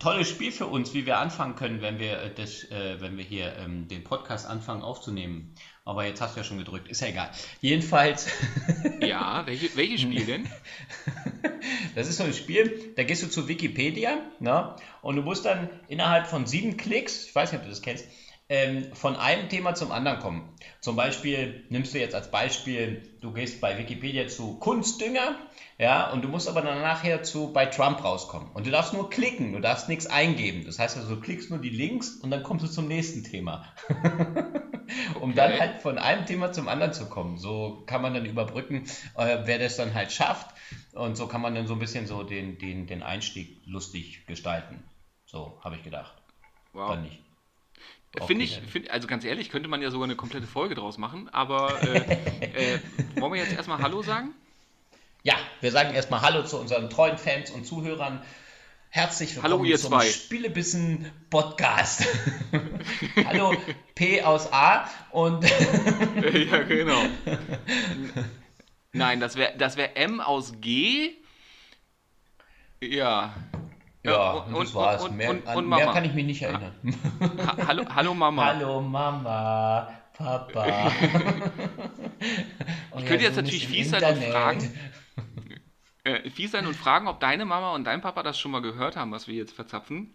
tolles Spiel für uns, wie wir anfangen können, wenn wir, äh, das, äh, wenn wir hier ähm, den Podcast anfangen aufzunehmen. Aber jetzt hast du ja schon gedrückt, ist ja egal. Jedenfalls. ja, welche, welches Spiel denn? Das ist so ein Spiel, da gehst du zu Wikipedia ne, und du musst dann innerhalb von sieben Klicks, ich weiß nicht, ob du das kennst, ähm, von einem Thema zum anderen kommen. Zum Beispiel nimmst du jetzt als Beispiel, du gehst bei Wikipedia zu Kunstdünger, ja, und du musst aber dann nachher zu bei Trump rauskommen. Und du darfst nur klicken, du darfst nichts eingeben. Das heißt also, du klickst nur die Links und dann kommst du zum nächsten Thema. um okay. dann halt von einem Thema zum anderen zu kommen. So kann man dann überbrücken, äh, wer das dann halt schafft. Und so kann man dann so ein bisschen so den, den, den Einstieg lustig gestalten. So habe ich gedacht. Wow. Dann nicht. Finde ich, find, also ganz ehrlich, könnte man ja sogar eine komplette Folge draus machen, aber äh, äh, wollen wir jetzt erstmal Hallo sagen? Ja, wir sagen erstmal Hallo zu unseren treuen Fans und Zuhörern. Herzlich willkommen Hallo, ihr zum zwei. Spielebissen Podcast. Hallo P aus A und. ja, genau. Nein, das wäre das wär M aus G. Ja. Ja, und, und das war's. Und, mehr, und, an mehr kann ich mich nicht erinnern. Ha hallo, hallo Mama. Hallo Mama, Papa. ich könnte jetzt natürlich fies sein und fragen. Äh, fies sein und fragen, ob deine Mama und dein Papa das schon mal gehört haben, was wir jetzt verzapfen.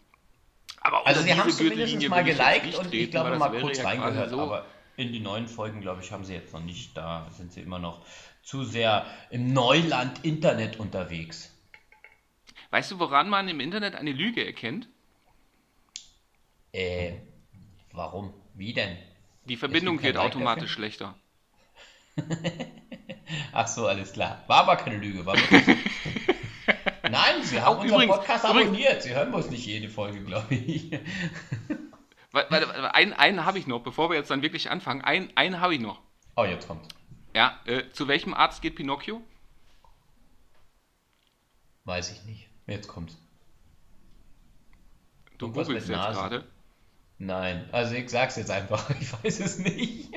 Aber also sie haben es zumindest mal geliked und ich glaube mal kurz ja reingehört, so aber in die neuen Folgen, glaube ich, haben sie jetzt noch nicht. Da sind sie immer noch zu sehr im Neuland Internet unterwegs. Weißt du, woran man im Internet eine Lüge erkennt? Äh, warum? Wie denn? Die Verbindung wird automatisch schlechter. Ach so, alles klar. War aber keine Lüge. War Nein, Sie haben Auch unseren übrigens, Podcast abonniert. Sie hören uns nicht jede Folge, glaube ich. Warte, einen, einen habe ich noch, bevor wir jetzt dann wirklich anfangen. Einen, einen habe ich noch. Oh, jetzt kommt's. Ja, äh, zu welchem Arzt geht Pinocchio? Weiß ich nicht. Jetzt kommt's. Du googelst jetzt gerade? Nein, also ich sag's jetzt einfach, ich weiß es nicht.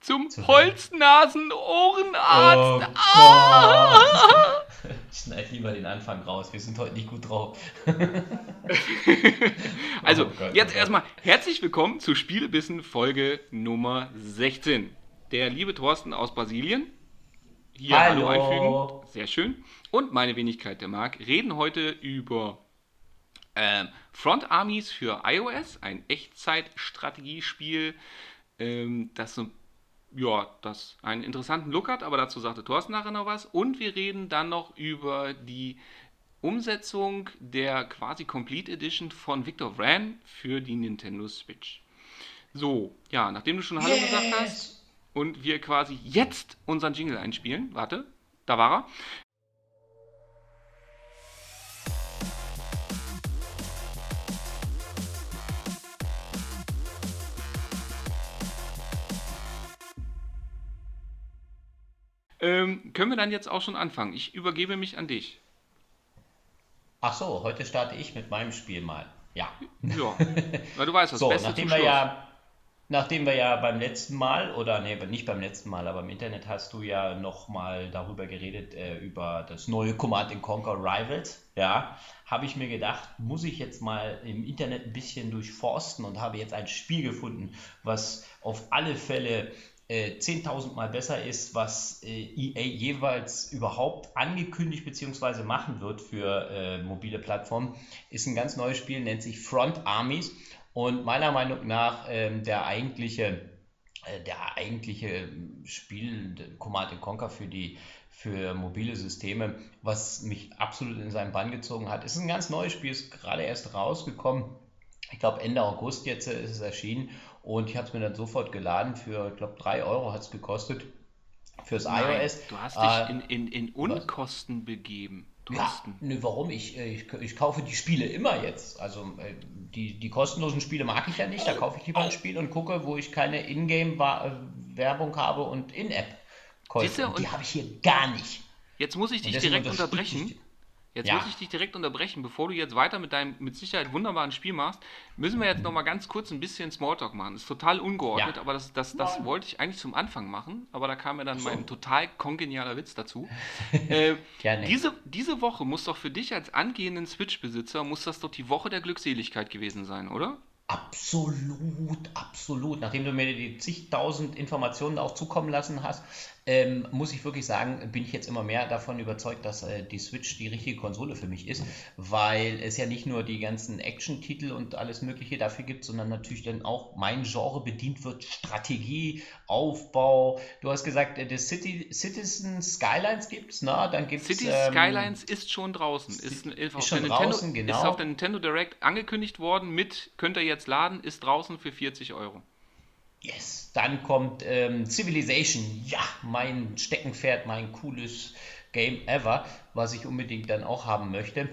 Zum Holznasenohrenarzt. Oh, ah! Schneid lieber den Anfang raus, wir sind heute nicht gut drauf. also, oh Gott, jetzt oh erstmal herzlich willkommen zu Spielbissen Folge Nummer 16. Der liebe Thorsten aus Brasilien hier Hallo. Hallo einfügen. Sehr schön. Und meine Wenigkeit, der Marc, reden heute über äh, Front Armies für iOS, ein Echtzeitstrategiespiel, ähm, das so ja, das einen interessanten Look hat, aber dazu sagte Thorsten nachher noch was. Und wir reden dann noch über die Umsetzung der quasi Complete Edition von Victor Vran für die Nintendo Switch. So, ja, nachdem du schon Hallo yes. gesagt hast, und wir quasi jetzt unseren Jingle einspielen. Warte, da war er. Ähm, können wir dann jetzt auch schon anfangen? Ich übergebe mich an dich. Ach so, heute starte ich mit meinem Spiel mal. Ja. Ja, weil du weißt, das so, Beste nachdem wir ja Nachdem wir ja beim letzten Mal, oder nee, nicht beim letzten Mal, aber im Internet hast du ja nochmal darüber geredet, äh, über das neue Command Conquer Rivals, ja, habe ich mir gedacht, muss ich jetzt mal im Internet ein bisschen durchforsten und habe jetzt ein Spiel gefunden, was auf alle Fälle äh, 10.000 Mal besser ist, was äh, EA jeweils überhaupt angekündigt bzw. machen wird für äh, mobile Plattformen. Ist ein ganz neues Spiel, nennt sich Front Armies und meiner Meinung nach ähm, der eigentliche, äh, der eigentliche Spiel Command Conquer für die für mobile Systeme, was mich absolut in seinen Bann gezogen hat. Es ist ein ganz neues Spiel, ist gerade erst rausgekommen. Ich glaube Ende August jetzt äh, ist es erschienen und ich habe es mir dann sofort geladen für, ich glaube, 3 Euro hat es gekostet fürs Nein, iOS. Du hast dich äh, in, in, in Unkosten was? begeben. Thorsten. Ja, ne, warum? Ich, äh, ich, ich kaufe die Spiele immer jetzt. Also äh, die, die kostenlosen Spiele mag ich ja nicht. Da kaufe ich lieber ein Spiel und gucke, wo ich keine Ingame-Werbung habe und In-App-Käufe. Die habe ich hier gar nicht. Jetzt muss ich dich direkt unterbrechen. Jetzt ja. muss ich dich direkt unterbrechen. Bevor du jetzt weiter mit deinem mit Sicherheit wunderbaren Spiel machst, müssen wir jetzt noch mal ganz kurz ein bisschen Smalltalk machen. Das ist total ungeordnet, ja. aber das, das, das wollte ich eigentlich zum Anfang machen. Aber da kam mir dann so. mein total kongenialer Witz dazu. äh, diese, diese Woche muss doch für dich als angehenden Switch-Besitzer, muss das doch die Woche der Glückseligkeit gewesen sein, oder? Absolut, absolut. Nachdem du mir die zigtausend Informationen auch zukommen lassen hast, ähm, muss ich wirklich sagen, bin ich jetzt immer mehr davon überzeugt, dass äh, die Switch die richtige Konsole für mich ist, weil es ja nicht nur die ganzen Action-Titel und alles Mögliche dafür gibt, sondern natürlich dann auch mein Genre bedient wird, Strategie, Aufbau. Du hast gesagt, äh, das City, Citizen Skylines gibt's, na, dann gibt's City ähm, Skylines ist schon draußen, ist, ist, ist schon Nintendo, draußen, genau. Ist auf der Nintendo Direct angekündigt worden mit, könnt ihr jetzt laden, ist draußen für 40 Euro. Yes. Dann kommt ähm, Civilization. Ja, mein Steckenpferd, mein cooles Game ever, was ich unbedingt dann auch haben möchte.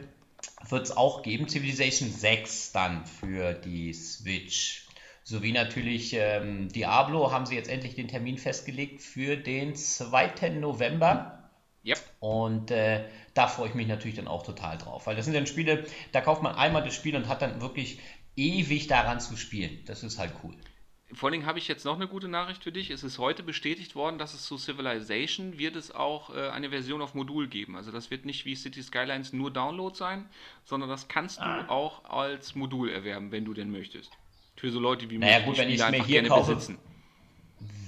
Wird es auch geben. Civilization 6 dann für die Switch. Sowie natürlich ähm, Diablo haben sie jetzt endlich den Termin festgelegt für den 2. November. Yep. Und äh, da freue ich mich natürlich dann auch total drauf, weil das sind dann Spiele, da kauft man einmal das Spiel und hat dann wirklich ewig daran zu spielen. Das ist halt cool. Vor allem habe ich jetzt noch eine gute Nachricht für dich. Es ist heute bestätigt worden, dass es zu Civilization wird es auch äh, eine Version auf Modul geben. Also das wird nicht wie City Skylines nur Download sein, sondern das kannst ah. du auch als Modul erwerben, wenn du denn möchtest. Für so Leute wie naja, mich, gut, die Spiele einfach gerne kaufe, besitzen.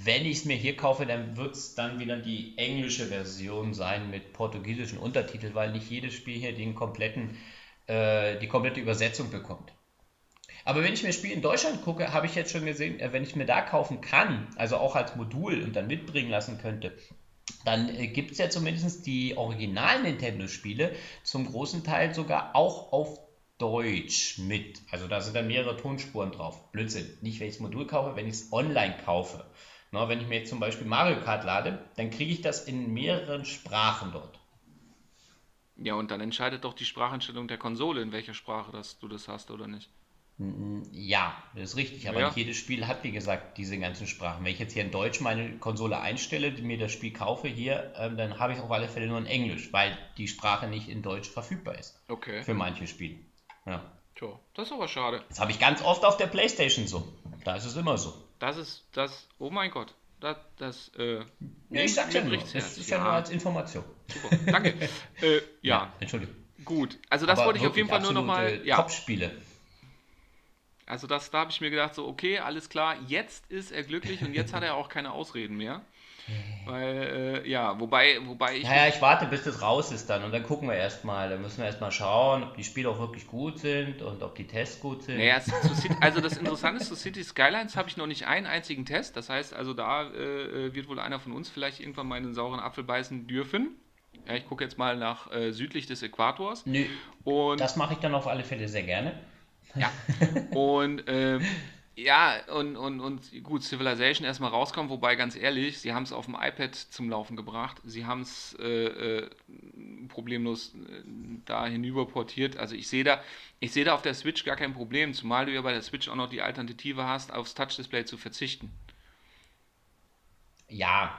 Wenn ich es mir hier kaufe, dann wird es dann wieder die englische Version sein mit portugiesischen Untertiteln, weil nicht jedes Spiel hier den kompletten, äh, die komplette Übersetzung bekommt. Aber wenn ich mir Spiel in Deutschland gucke, habe ich jetzt schon gesehen, äh, wenn ich mir da kaufen kann, also auch als Modul und dann mitbringen lassen könnte, dann äh, gibt es ja zumindest die originalen Nintendo-Spiele zum großen Teil sogar auch auf Deutsch mit. Also da sind dann mehrere Tonspuren drauf. Blödsinn. Nicht, wenn ich das Modul kaufe, wenn ich es online kaufe. Na, wenn ich mir jetzt zum Beispiel Mario Kart lade, dann kriege ich das in mehreren Sprachen dort. Ja, und dann entscheidet doch die Spracheinstellung der Konsole, in welcher Sprache das, du das hast oder nicht. Ja, das ist richtig, aber ja. nicht jedes Spiel hat, wie gesagt, diese ganzen Sprachen. Wenn ich jetzt hier in Deutsch meine Konsole einstelle, mir das Spiel kaufe hier, ähm, dann habe ich auf alle Fälle nur in Englisch, weil die Sprache nicht in Deutsch verfügbar ist. Okay. Für manche Spiele. Ja. Tja, das ist aber schade. Das habe ich ganz oft auf der Playstation so. Da ist es immer so. Das ist, das, oh mein Gott. Das, das, äh, nee, ich sag's ja nur. Das ist ja, ja, nur als Information. Super, danke. äh, ja. ja. Entschuldigung. Gut, also das aber wollte ich auf jeden Fall nur nochmal. Ja. Top-Spiele. Also das, da habe ich mir gedacht, so, okay, alles klar, jetzt ist er glücklich und jetzt hat er auch keine Ausreden mehr. Weil, äh, ja, wobei, wobei ich. Naja, ich warte, bis das raus ist dann und dann gucken wir erstmal. Dann müssen wir erstmal schauen, ob die Spiele auch wirklich gut sind und ob die Tests gut sind. Naja, also das Interessante ist, zu City Skylines habe ich noch nicht einen einzigen Test. Das heißt, also da äh, wird wohl einer von uns vielleicht irgendwann mal einen sauren Apfel beißen dürfen. Ja, ich gucke jetzt mal nach äh, südlich des Äquators. Nö. Und das mache ich dann auf alle Fälle sehr gerne. Ja. Und ähm, ja, und, und, und gut, Civilization erstmal rauskommen, wobei ganz ehrlich, sie haben es auf dem iPad zum Laufen gebracht. Sie haben es äh, äh, problemlos äh, da hinüber portiert. Also ich sehe da, ich sehe da auf der Switch gar kein Problem, zumal du ja bei der Switch auch noch die Alternative hast, aufs Touch-Display zu verzichten. Ja,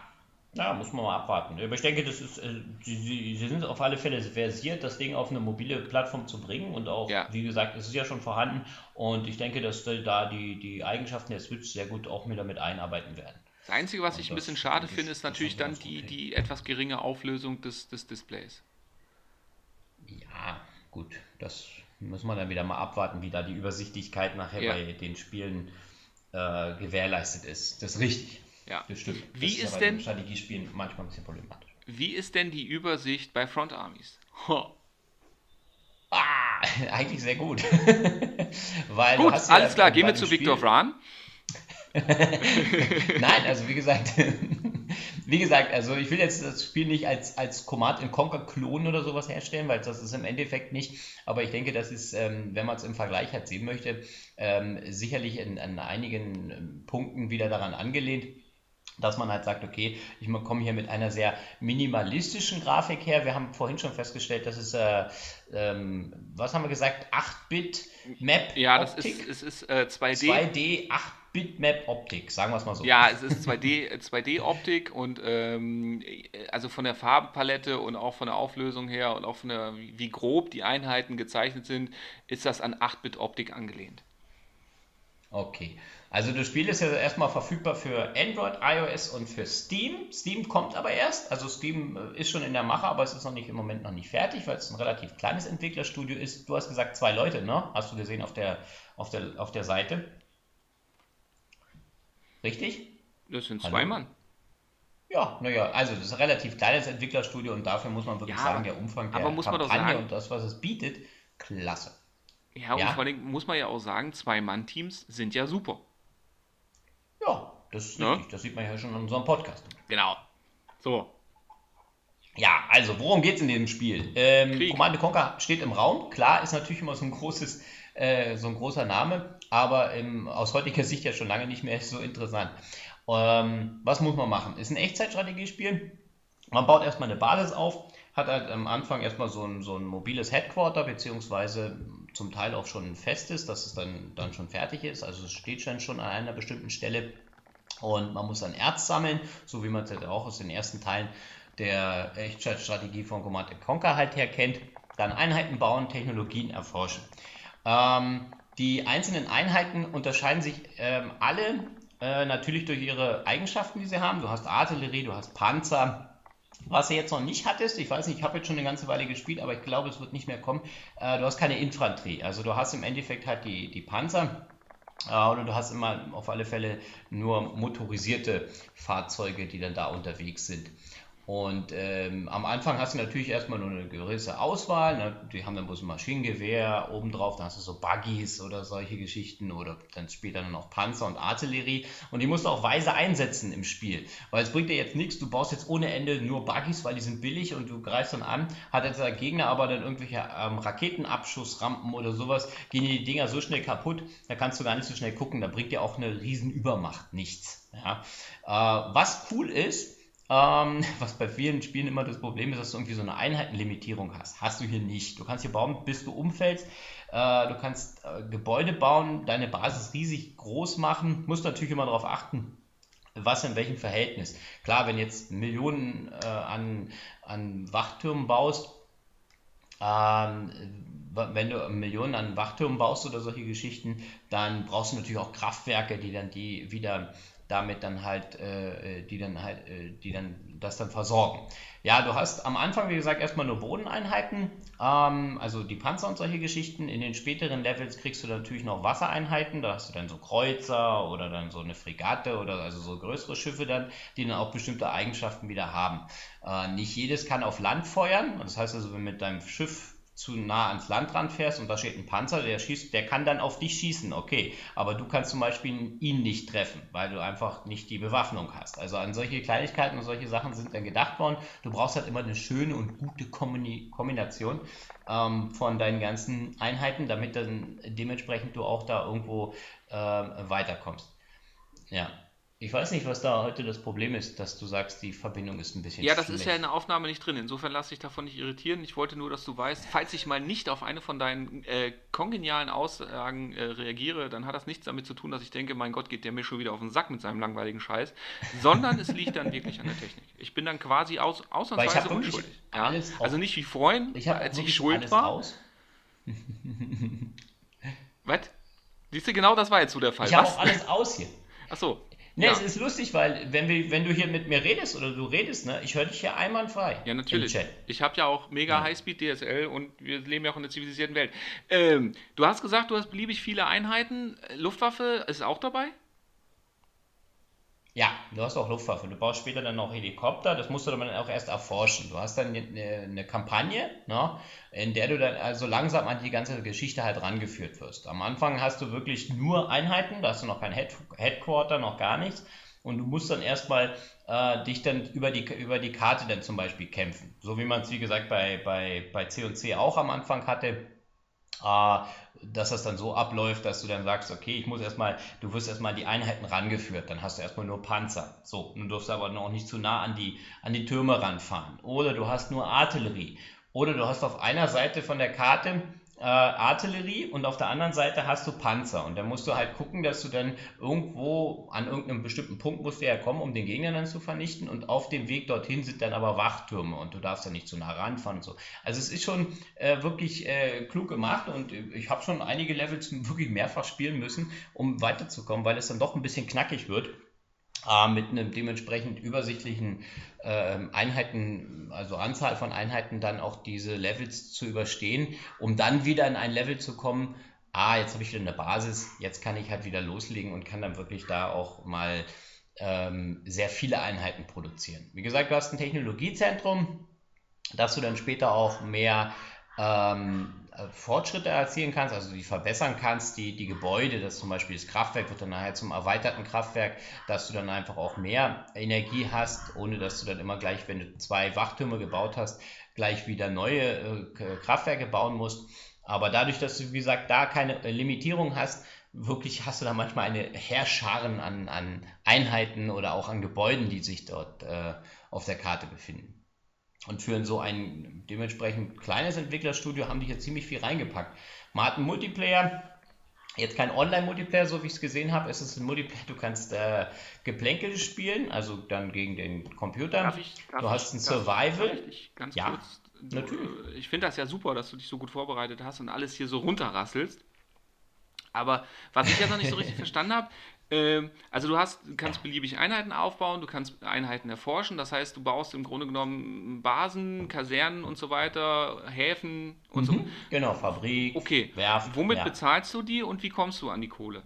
ja, muss man mal abwarten. Aber ich denke, das ist, äh, sie, sie, sie, sind auf alle Fälle versiert, das Ding auf eine mobile Plattform zu bringen und auch, ja. wie gesagt, es ist ja schon vorhanden und ich denke, dass da die, die Eigenschaften der Switch sehr gut auch mit damit einarbeiten werden. Das Einzige, was und ich ein bisschen schade finde, ist natürlich dann die, die etwas geringe Auflösung des, des Displays. Ja, gut, das muss man dann wieder mal abwarten, wie da die Übersichtlichkeit nachher ja. bei den Spielen äh, gewährleistet ist. Das ist richtig. Ja. Das stimmt. Wie das ist, ist denn Strategiespielen manchmal ein bisschen problematisch. Wie ist denn die Übersicht bei Front Armies? Ah, eigentlich sehr gut. Weil gut, alles ja klar, gehen wir zu Victor Fran. Nein, also wie gesagt, wie gesagt, also ich will jetzt das Spiel nicht als, als Command Conquer Klon oder sowas herstellen, weil das ist im Endeffekt nicht. Aber ich denke, das ist, ähm, wenn man es im Vergleich halt sehen möchte, ähm, sicherlich in, an einigen ähm, Punkten wieder daran angelehnt. Dass man halt sagt, okay, ich komme hier mit einer sehr minimalistischen Grafik her. Wir haben vorhin schon festgestellt, dass es, äh, ähm, was haben wir gesagt, 8-Bit-Map. Ja, das ist, es ist äh, 2D. 2D, 8-Bit-Map-Optik, sagen wir es mal so. Ja, es ist 2D, 2D-Optik und ähm, also von der Farbenpalette und auch von der Auflösung her und auch von der, wie grob die Einheiten gezeichnet sind, ist das an 8-Bit-Optik angelehnt. Okay. Also das Spiel ist ja erstmal verfügbar für Android, iOS und für Steam. Steam kommt aber erst. Also Steam äh, ist schon in der Mache, aber es ist noch nicht im Moment noch nicht fertig, weil es ein relativ kleines Entwicklerstudio ist. Du hast gesagt zwei Leute, ne? Hast du gesehen auf der, auf der, auf der Seite. Richtig? Das sind zwei Hallo? Mann. Ja, naja, also das ist ein relativ kleines Entwicklerstudio und dafür muss man wirklich ja, sagen, der Umfang der Kampagne sagen, und das, was es bietet, klasse. Ja, ja, und vor allem muss man ja auch sagen, Zwei-Mann-Teams sind ja super. Ja, das ist ne? richtig. Das sieht man ja schon in unserem Podcast. Genau. So. Ja, also worum geht es in dem Spiel? Ähm, Command Conquer steht im Raum. Klar, ist natürlich immer so ein großes, äh, so ein großer Name, aber im, aus heutiger Sicht ja schon lange nicht mehr so interessant. Ähm, was muss man machen? Ist ein Echtzeitstrategiespiel. Man baut erstmal eine Basis auf, hat halt am Anfang erstmal so ein, so ein mobiles Headquarter, beziehungsweise zum Teil auch schon fest ist, dass es dann, dann schon fertig ist. Also es steht dann schon an einer bestimmten Stelle und man muss dann Erz sammeln, so wie man es halt auch aus den ersten Teilen der Echtzeitstrategie von Command Conquer halt her kennt. Dann Einheiten bauen, Technologien erforschen. Ähm, die einzelnen Einheiten unterscheiden sich ähm, alle äh, natürlich durch ihre Eigenschaften, die sie haben. Du hast Artillerie, du hast Panzer, was du jetzt noch nicht hattest, ich weiß nicht, ich habe jetzt schon eine ganze Weile gespielt, aber ich glaube, es wird nicht mehr kommen. Äh, du hast keine Infanterie. Also du hast im Endeffekt halt die, die Panzer. Äh, oder du hast immer auf alle Fälle nur motorisierte Fahrzeuge, die dann da unterwegs sind. Und ähm, am Anfang hast du natürlich erstmal nur eine gewisse Auswahl. Ne? Die haben dann bloß ein Maschinengewehr obendrauf, dann hast du so Buggies oder solche Geschichten oder dann später dann noch Panzer und Artillerie. Und die musst du auch weise einsetzen im Spiel. Weil es bringt dir jetzt nichts, du baust jetzt ohne Ende nur Buggies, weil die sind billig und du greifst dann an. Hat jetzt der Gegner aber dann irgendwelche ähm, Raketenabschussrampen oder sowas, gehen die Dinger so schnell kaputt, da kannst du gar nicht so schnell gucken. Da bringt dir auch eine Riesenübermacht nichts. Ja? Äh, was cool ist, ähm, was bei vielen Spielen immer das Problem ist, dass du irgendwie so eine Einheitenlimitierung hast. Hast du hier nicht. Du kannst hier bauen, bis du umfällst. Äh, du kannst äh, Gebäude bauen, deine Basis riesig groß machen. Musst natürlich immer darauf achten, was in welchem Verhältnis. Klar, wenn jetzt Millionen äh, an, an Wachtürmen baust, ähm, wenn du Millionen an Wachtürmen baust oder solche Geschichten, dann brauchst du natürlich auch Kraftwerke, die dann die wieder damit dann halt, äh, die dann halt, äh, die dann das dann versorgen. Ja, du hast am Anfang, wie gesagt, erstmal nur Bodeneinheiten, ähm, also die Panzer und solche Geschichten. In den späteren Levels kriegst du natürlich noch Wassereinheiten, da hast du dann so Kreuzer oder dann so eine Fregatte oder also so größere Schiffe dann, die dann auch bestimmte Eigenschaften wieder haben. Äh, nicht jedes kann auf Land feuern, das heißt also, wenn mit deinem Schiff zu nah ans Land ranfährst und da steht ein Panzer, der schießt, der kann dann auf dich schießen, okay. Aber du kannst zum Beispiel ihn nicht treffen, weil du einfach nicht die Bewaffnung hast. Also an solche Kleinigkeiten und solche Sachen sind dann gedacht worden. Du brauchst halt immer eine schöne und gute Kombination ähm, von deinen ganzen Einheiten, damit dann dementsprechend du auch da irgendwo äh, weiterkommst. Ja. Ich weiß nicht, was da heute das Problem ist, dass du sagst, die Verbindung ist ein bisschen Ja, das schlecht. ist ja in der Aufnahme nicht drin. Insofern lasse ich davon nicht irritieren. Ich wollte nur, dass du weißt, falls ich mal nicht auf eine von deinen äh, kongenialen Aussagen äh, reagiere, dann hat das nichts damit zu tun, dass ich denke, mein Gott, geht der mir schon wieder auf den Sack mit seinem langweiligen Scheiß, sondern es liegt dann wirklich an der Technik. Ich bin dann quasi aus, ausnahmsweise unschuldig. Ja? Also nicht wie vorhin, ich als ich schuld war. Was? Siehst du, genau das war jetzt so der Fall. Ich habe auch alles aus hier. Achso, Ne, ja. es ist lustig, weil wenn, wir, wenn du hier mit mir redest oder du redest, ne, ich höre dich hier einwandfrei. Ja, natürlich. Ich habe ja auch mega ja. Highspeed DSL und wir leben ja auch in einer zivilisierten Welt. Ähm, du hast gesagt, du hast beliebig viele Einheiten. Luftwaffe ist auch dabei? Ja, du hast auch Luftwaffe. Du baust später dann noch Helikopter. Das musst du dann auch erst erforschen. Du hast dann eine, eine Kampagne, ne, in der du dann also langsam an die ganze Geschichte halt rangeführt wirst. Am Anfang hast du wirklich nur Einheiten, da hast du noch kein Head Headquarter, noch gar nichts. Und du musst dann erstmal äh, dich dann über die, über die Karte dann zum Beispiel kämpfen. So wie man es, wie gesagt, bei, bei, bei C&C auch am Anfang hatte äh, dass das dann so abläuft, dass du dann sagst, okay, ich muss erstmal, du wirst erstmal die Einheiten rangeführt, dann hast du erstmal nur Panzer. So, du darfst aber noch nicht zu nah an die, an die Türme ranfahren. Oder du hast nur Artillerie. Oder du hast auf einer Seite von der Karte äh, Artillerie und auf der anderen Seite hast du Panzer. Und dann musst du halt gucken, dass du dann irgendwo an irgendeinem bestimmten Punkt musst du ja kommen, um den Gegner dann zu vernichten. Und auf dem Weg dorthin sind dann aber Wachtürme und du darfst ja nicht zu nah ranfahren und so. Also es ist schon äh, wirklich äh, klug gemacht und ich habe schon einige Levels wirklich mehrfach spielen müssen, um weiterzukommen, weil es dann doch ein bisschen knackig wird mit einem dementsprechend übersichtlichen äh, Einheiten, also Anzahl von Einheiten, dann auch diese Levels zu überstehen, um dann wieder in ein Level zu kommen, ah, jetzt habe ich wieder eine Basis, jetzt kann ich halt wieder loslegen und kann dann wirklich da auch mal ähm, sehr viele Einheiten produzieren. Wie gesagt, du hast ein Technologiezentrum, dass du dann später auch mehr ähm, äh, Fortschritte erzielen kannst, also die verbessern kannst, die, die Gebäude, das zum Beispiel das Kraftwerk wird dann nachher zum erweiterten Kraftwerk, dass du dann einfach auch mehr Energie hast, ohne dass du dann immer gleich, wenn du zwei Wachtürme gebaut hast, gleich wieder neue äh, Kraftwerke bauen musst. Aber dadurch, dass du, wie gesagt, da keine Limitierung hast, wirklich hast du da manchmal eine Heerscharen an, an Einheiten oder auch an Gebäuden, die sich dort äh, auf der Karte befinden. Und für so ein dementsprechend kleines Entwicklerstudio haben die hier ziemlich viel reingepackt. Man hat einen Multiplayer, jetzt kein Online-Multiplayer, so wie ich es gesehen habe. Es ist ein Multiplayer, du kannst äh, Geplänkel spielen, also dann gegen den Computer. Darf ich, darf du hast ein Survival. Ich, ganz ja, kurz, du, natürlich. Ich finde das ja super, dass du dich so gut vorbereitet hast und alles hier so runterrasselst. Aber was ich jetzt noch nicht so richtig verstanden habe, also du hast, kannst beliebig Einheiten aufbauen, du kannst Einheiten erforschen, das heißt, du baust im Grunde genommen Basen, Kasernen und so weiter, Häfen und mhm, so. Genau, Fabrik, okay. Werft. Womit ja. bezahlst du die und wie kommst du an die Kohle?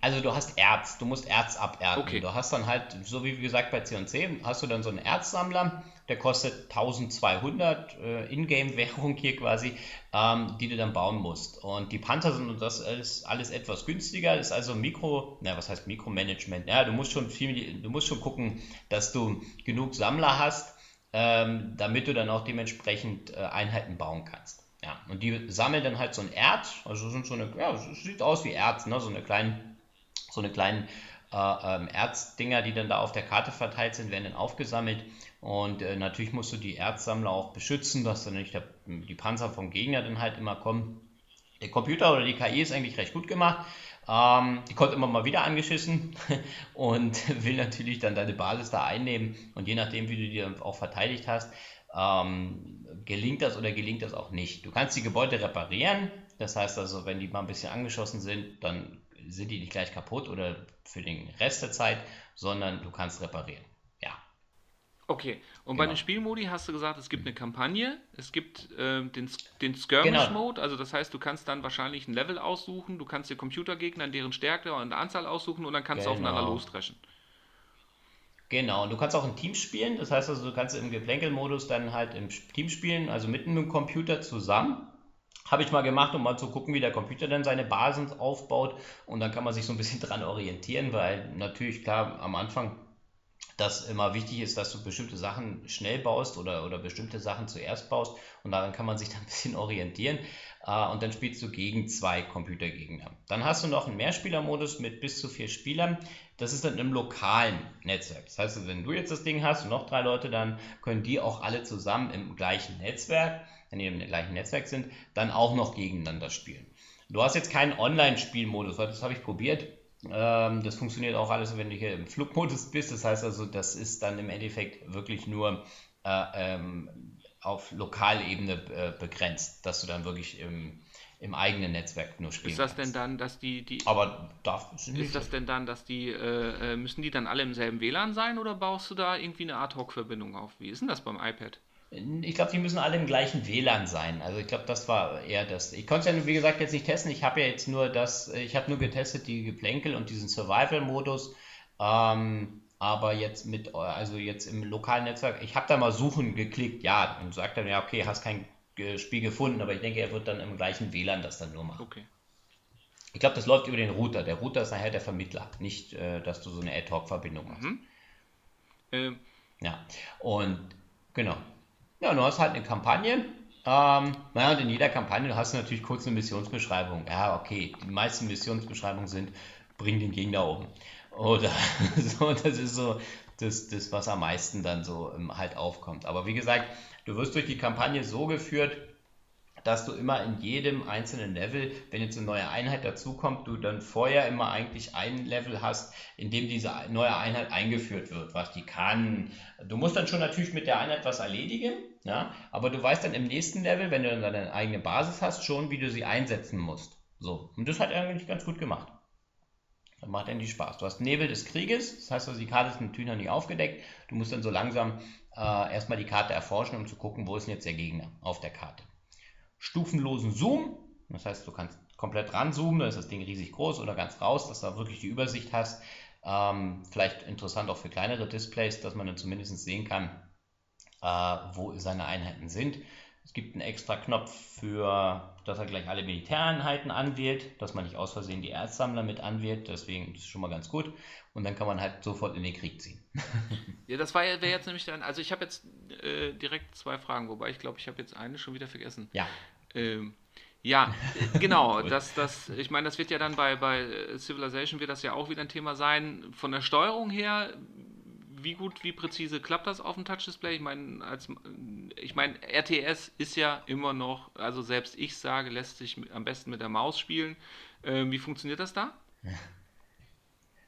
Also du hast Erz, du musst Erz aberden. Okay. Du hast dann halt, so wie gesagt bei C&C, hast du dann so einen Erzsammler, der kostet 1200 äh, Ingame-Währung hier quasi, ähm, die du dann bauen musst. Und die Panther sind und das ist alles etwas günstiger, ist also Mikro, na was heißt Mikromanagement? Ja, du musst schon viel, du musst schon gucken, dass du genug Sammler hast, ähm, damit du dann auch dementsprechend äh, Einheiten bauen kannst. Ja, und die sammeln dann halt so ein Erz, also sind so eine, ja, sieht aus wie Erz, ne, so eine kleine so eine kleinen äh, ähm, Erzdinger, die dann da auf der Karte verteilt sind, werden dann aufgesammelt. Und äh, natürlich musst du die Erzsammler auch beschützen, dass dann nicht der, die Panzer vom Gegner dann halt immer kommen. Der Computer oder die KI ist eigentlich recht gut gemacht. Ähm, die kommt immer mal wieder angeschissen und will natürlich dann deine Basis da einnehmen. Und je nachdem, wie du die auch verteidigt hast, ähm, gelingt das oder gelingt das auch nicht. Du kannst die Gebäude reparieren. Das heißt also, wenn die mal ein bisschen angeschossen sind, dann sind die nicht gleich kaputt oder für den Rest der Zeit, sondern du kannst reparieren. Ja. Okay, und genau. bei den Spielmodi hast du gesagt, es gibt eine Kampagne, es gibt äh, den, den Skirmish-Mode, genau. also das heißt, du kannst dann wahrscheinlich ein Level aussuchen, du kannst dir Computergegner, deren Stärke und Anzahl aussuchen und dann kannst genau. du aufeinander losdreschen. Genau, und du kannst auch ein Team spielen, das heißt also, du kannst im Geplänkel-Modus dann halt im Team spielen, also mit einem Computer zusammen habe ich mal gemacht, um mal zu gucken, wie der Computer dann seine Basen aufbaut. Und dann kann man sich so ein bisschen dran orientieren, weil natürlich klar am Anfang das immer wichtig ist, dass du bestimmte Sachen schnell baust oder, oder bestimmte Sachen zuerst baust. Und daran kann man sich dann ein bisschen orientieren. Äh, und dann spielst du gegen zwei Computergegner. Dann hast du noch einen Mehrspielermodus mit bis zu vier Spielern. Das ist dann im lokalen Netzwerk. Das heißt, wenn du jetzt das Ding hast und noch drei Leute, dann können die auch alle zusammen im gleichen Netzwerk wenn die im gleichen Netzwerk sind, dann auch noch gegeneinander spielen. Du hast jetzt keinen Online-Spielmodus, weil das habe ich probiert. Ähm, das funktioniert auch alles, wenn du hier im Flugmodus bist. Das heißt also, das ist dann im Endeffekt wirklich nur äh, ähm, auf Lokalebene äh, begrenzt, dass du dann wirklich im, im eigenen Netzwerk nur spielen Ist das kannst. denn dann, dass die, die aber darf ist das denn dann, dass die äh, äh, müssen die dann alle im selben WLAN sein oder baust du da irgendwie eine Ad-Hoc-Verbindung auf? Wie ist denn das beim iPad? Ich glaube, die müssen alle im gleichen WLAN sein. Also ich glaube, das war eher das. Ich konnte es ja, wie gesagt, jetzt nicht testen. Ich habe ja jetzt nur das, ich habe nur getestet die Geplänkel und diesen Survival-Modus. Ähm, aber jetzt mit, also jetzt im lokalen Netzwerk, ich habe da mal suchen geklickt, ja, und sagt dann, ja, okay, hast kein Spiel gefunden, aber ich denke, er wird dann im gleichen WLAN das dann nur machen. Okay. Ich glaube, das läuft über den Router. Der Router ist nachher der Vermittler, nicht, äh, dass du so eine Ad-Hoc-Verbindung hast. Mhm. Ähm. Ja, und genau. Ja, du hast halt eine Kampagne Ähm, naja, und in jeder Kampagne hast du natürlich kurz eine Missionsbeschreibung. Ja, okay. Die meisten Missionsbeschreibungen sind, bring den Gegner um. Oder so, das ist so das, das, was am meisten dann so ähm, halt aufkommt. Aber wie gesagt, du wirst durch die Kampagne so geführt, dass du immer in jedem einzelnen Level, wenn jetzt eine neue Einheit dazukommt, du dann vorher immer eigentlich ein Level hast, in dem diese neue Einheit eingeführt wird, was die kann. Du musst dann schon natürlich mit der Einheit was erledigen, ja, aber du weißt dann im nächsten Level, wenn du dann deine eigene Basis hast, schon, wie du sie einsetzen musst. So, und das hat er eigentlich ganz gut gemacht. Das macht endlich Spaß. Du hast Nebel des Krieges, das heißt also, die Karte ist natürlich noch nicht aufgedeckt. Du musst dann so langsam äh, erstmal die Karte erforschen, um zu gucken, wo ist denn jetzt der Gegner auf der Karte stufenlosen Zoom. Das heißt, du kannst komplett ranzoomen, da ist das Ding riesig groß oder ganz raus, dass du wirklich die Übersicht hast. Ähm, vielleicht interessant auch für kleinere Displays, dass man dann zumindest sehen kann, äh, wo seine Einheiten sind. Es gibt einen extra Knopf für, dass er gleich alle Militäreinheiten anwählt, dass man nicht aus Versehen die Erzsammler mit anwählt. Deswegen ist es schon mal ganz gut. Und dann kann man halt sofort in den Krieg ziehen. ja, das wäre jetzt nämlich dann. Also ich habe jetzt äh, direkt zwei Fragen, wobei ich glaube, ich habe jetzt eine schon wieder vergessen. Ja. Ähm, ja, äh, genau. das, das, ich meine, das wird ja dann bei, bei Civilization wird das ja auch wieder ein Thema sein. Von der Steuerung her, wie gut, wie präzise klappt das auf dem Touch-Display? Ich meine, als, ich meine, RTS ist ja immer noch, also selbst ich sage, lässt sich am besten mit der Maus spielen. Ähm, wie funktioniert das da?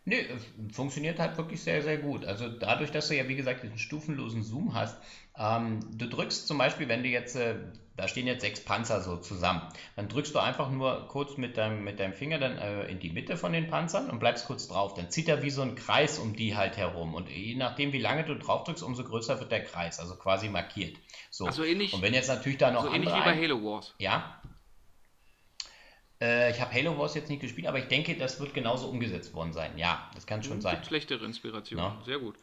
Nee, funktioniert halt wirklich sehr, sehr gut. Also dadurch, dass du ja, wie gesagt, diesen stufenlosen Zoom hast, ähm, du drückst zum Beispiel, wenn du jetzt, äh, da stehen jetzt sechs Panzer so zusammen, dann drückst du einfach nur kurz mit deinem, mit deinem Finger dann äh, in die Mitte von den Panzern und bleibst kurz drauf. Dann zieht er wie so ein Kreis um die halt herum. Und je nachdem, wie lange du drauf drückst, umso größer wird der Kreis, also quasi markiert. So. Also ähnlich, und wenn jetzt natürlich da noch so ähnlich wie bei Halo Wars. Ja, äh, ich habe Halo Wars jetzt nicht gespielt, aber ich denke, das wird genauso umgesetzt worden sein. Ja, das kann schon hm, sein. schlechtere Inspiration. Ja. Sehr gut.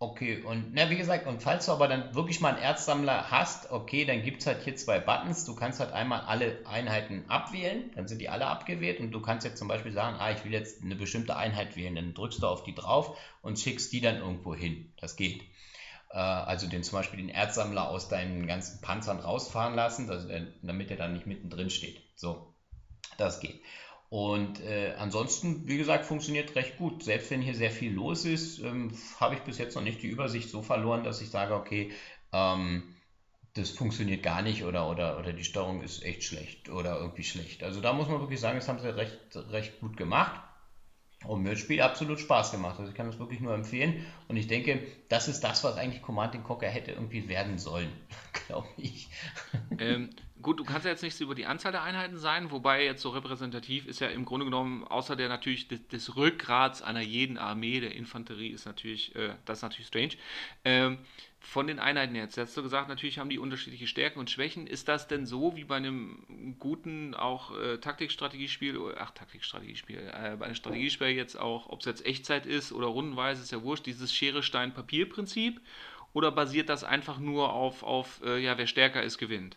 Okay, und na, wie gesagt, und falls du aber dann wirklich mal einen Erzsammler hast, okay, dann gibt es halt hier zwei Buttons. Du kannst halt einmal alle Einheiten abwählen, dann sind die alle abgewählt und du kannst jetzt zum Beispiel sagen, ah, ich will jetzt eine bestimmte Einheit wählen. Dann drückst du auf die drauf und schickst die dann irgendwo hin. Das geht. Äh, also den zum Beispiel den Erdsammler aus deinen ganzen Panzern rausfahren lassen, also, damit er dann nicht mittendrin steht. So, das geht. Und äh, ansonsten, wie gesagt, funktioniert recht gut. Selbst wenn hier sehr viel los ist, ähm, habe ich bis jetzt noch nicht die Übersicht so verloren, dass ich sage, okay, ähm, das funktioniert gar nicht oder, oder, oder die Steuerung ist echt schlecht oder irgendwie schlecht. Also da muss man wirklich sagen, das haben sie recht, recht gut gemacht. Und mir hat das Spiel absolut Spaß gemacht. Also ich kann das wirklich nur empfehlen. Und ich denke, das ist das, was eigentlich Command Conquer hätte irgendwie werden sollen, glaube ich. Ähm, gut, du kannst ja jetzt nichts über die Anzahl der Einheiten sein, wobei jetzt so repräsentativ ist ja im Grunde genommen, außer der natürlich des, des Rückgrats einer jeden Armee der Infanterie ist natürlich, äh, das ist natürlich strange. Ähm, von den Einheiten jetzt, jetzt hast du gesagt, natürlich haben die unterschiedliche Stärken und Schwächen. Ist das denn so wie bei einem guten auch äh, Taktikstrategiespiel, ach Taktikstrategiespiel, äh, bei einem Strategiespiel jetzt auch, ob es jetzt Echtzeit ist oder rundenweise, ist ja wurscht, dieses Schere, Stein, Papier-Prinzip? Oder basiert das einfach nur auf, auf äh, ja, wer stärker ist, gewinnt?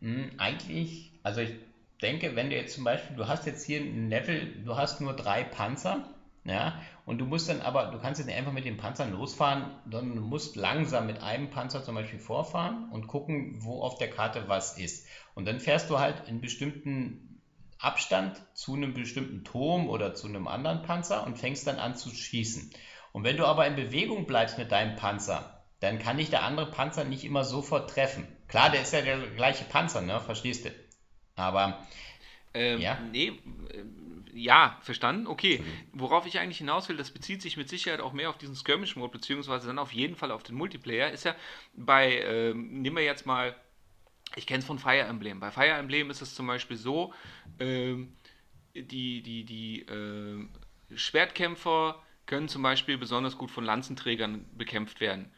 Hm, eigentlich, also ich denke, wenn du jetzt zum Beispiel, du hast jetzt hier ein Level, du hast nur drei Panzer ja, und du musst dann aber, du kannst jetzt nicht einfach mit den Panzern losfahren, sondern du musst langsam mit einem Panzer zum Beispiel vorfahren und gucken, wo auf der Karte was ist. Und dann fährst du halt in bestimmten Abstand zu einem bestimmten Turm oder zu einem anderen Panzer und fängst dann an zu schießen. Und wenn du aber in Bewegung bleibst mit deinem Panzer, dann kann dich der andere Panzer nicht immer sofort treffen. Klar, der ist ja der gleiche Panzer, ne? Verstehst du? Aber ähm, ja. Nee, äh, ja, verstanden. Okay. Worauf ich eigentlich hinaus will, das bezieht sich mit Sicherheit auch mehr auf diesen Skirmish-Mode, beziehungsweise dann auf jeden Fall auf den Multiplayer, ist ja bei, äh, nehmen wir jetzt mal, ich kenne es von Fire Emblem. Bei Fire Emblem ist es zum Beispiel so, äh, die, die, die äh, Schwertkämpfer können zum Beispiel besonders gut von Lanzenträgern bekämpft werden.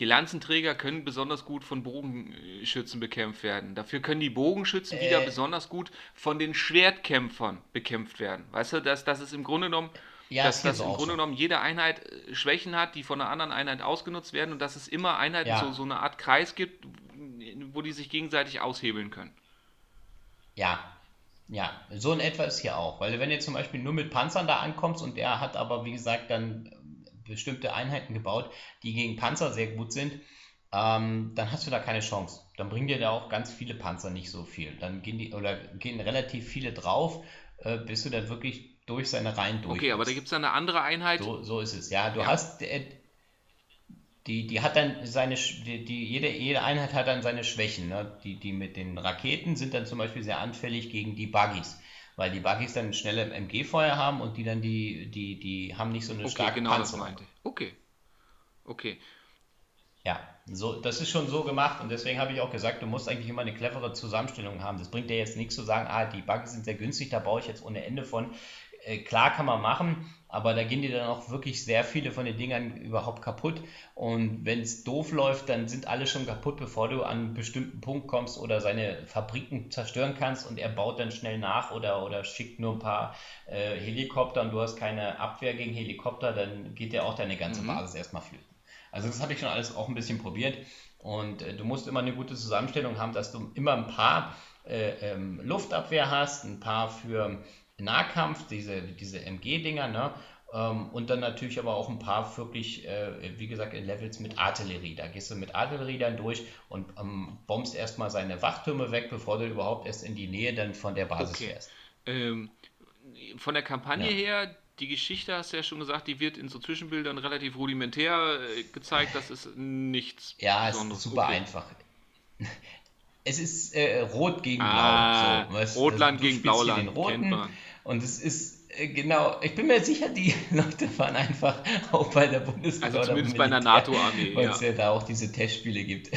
Die Lanzenträger können besonders gut von Bogenschützen bekämpft werden. Dafür können die Bogenschützen äh. wieder besonders gut von den Schwertkämpfern bekämpft werden. Weißt du, dass das ist im Grunde genommen, ja, dass, dass im Grunde so. genommen jede Einheit äh, Schwächen hat, die von einer anderen Einheit ausgenutzt werden und dass es immer Einheiten, ja. so, so eine Art Kreis gibt, wo die sich gegenseitig aushebeln können. Ja, ja, so in etwa ist hier auch. Weil wenn du zum Beispiel nur mit Panzern da ankommst und der hat aber, wie gesagt, dann bestimmte Einheiten gebaut, die gegen Panzer sehr gut sind, ähm, dann hast du da keine Chance. Dann bringen dir da auch ganz viele Panzer nicht so viel. Dann gehen die oder gehen relativ viele drauf, äh, bis du dann wirklich durch seine Reihen durch. Okay, aber da gibt es eine andere Einheit. So, so ist es. Ja, du ja. hast äh, die, die hat dann seine, die, die, jede, jede Einheit hat dann seine Schwächen. Ne? Die, die mit den Raketen sind dann zum Beispiel sehr anfällig gegen die Buggies weil die Buggies dann schnelle MG-Feuer haben und die dann die, die, die haben nicht so eine okay, starke genau Panzerung. Das meinte. Okay. Okay. Ja, so, das ist schon so gemacht und deswegen habe ich auch gesagt, du musst eigentlich immer eine clevere Zusammenstellung haben. Das bringt dir jetzt nichts zu sagen, ah, die Bugs sind sehr günstig, da baue ich jetzt ohne Ende von. Äh, klar kann man machen, aber da gehen dir dann auch wirklich sehr viele von den Dingern überhaupt kaputt. Und wenn es doof läuft, dann sind alle schon kaputt, bevor du an einen bestimmten Punkt kommst oder seine Fabriken zerstören kannst und er baut dann schnell nach oder, oder schickt nur ein paar äh, Helikopter und du hast keine Abwehr gegen Helikopter, dann geht dir auch deine ganze mhm. Basis erstmal flöten. Also das habe ich schon alles auch ein bisschen probiert. Und äh, du musst immer eine gute Zusammenstellung haben, dass du immer ein paar äh, ähm, Luftabwehr hast, ein paar für Nahkampf, diese, diese MG-Dinger, ne? Ähm, und dann natürlich aber auch ein paar wirklich, äh, wie gesagt, in Levels mit Artillerie. Da gehst du mit Artillerie dann durch und ähm, bombst erstmal seine Wachtürme weg, bevor du überhaupt erst in die Nähe dann von der Basis okay. fährst. Ähm, von der Kampagne ja. her, die Geschichte hast du ja schon gesagt, die wird in so Zwischenbildern relativ rudimentär äh, gezeigt. Das ist nichts. Ja, es ist super okay. einfach. Es ist äh, Rot gegen ah, Blau. So, Rotland gegen Blauland. Und es ist äh, genau, ich bin mir sicher, die Leute waren einfach auch bei der Bundeswehr. Also zumindest bei einer NATO-Armee. Weil es ja. ja da auch diese Testspiele gibt.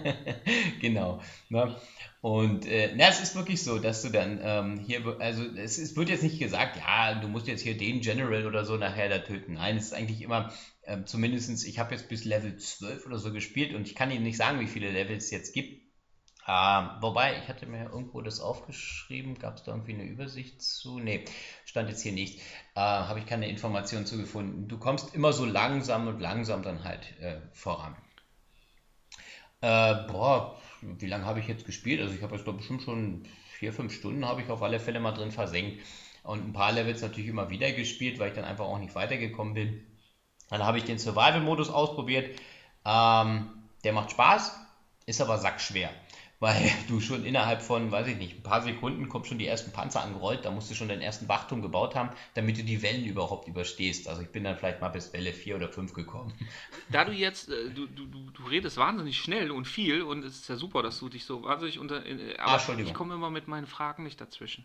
genau. Ne? Und äh, na, es ist wirklich so, dass du dann ähm, hier, also es, es, wird jetzt nicht gesagt, ja, du musst jetzt hier den General oder so nachher da töten. Nein, es ist eigentlich immer, äh, zumindest, ich habe jetzt bis Level 12 oder so gespielt und ich kann Ihnen nicht sagen, wie viele Levels es jetzt gibt. Ähm, wobei, ich hatte mir irgendwo das aufgeschrieben, gab es da irgendwie eine Übersicht zu? Nee, stand jetzt hier nicht. Äh, habe ich keine Informationen zu gefunden. Du kommst immer so langsam und langsam dann halt äh, voran. Äh, boah, wie lange habe ich jetzt gespielt? Also ich habe jetzt glaube bestimmt schon vier, fünf Stunden habe ich auf alle Fälle mal drin versenkt. Und ein paar Levels natürlich immer wieder gespielt, weil ich dann einfach auch nicht weitergekommen bin. Dann habe ich den Survival-Modus ausprobiert. Ähm, der macht Spaß, ist aber sackschwer weil du schon innerhalb von, weiß ich nicht, ein paar Sekunden kommt schon die ersten Panzer angerollt, da musst du schon den ersten Wachturm gebaut haben, damit du die Wellen überhaupt überstehst. Also ich bin dann vielleicht mal bis Welle 4 oder 5 gekommen. Da du jetzt, äh, du, du, du redest wahnsinnig schnell und viel und es ist ja super, dass du dich so wahnsinnig unter... Äh, aber ah, ich komme immer mit meinen Fragen nicht dazwischen.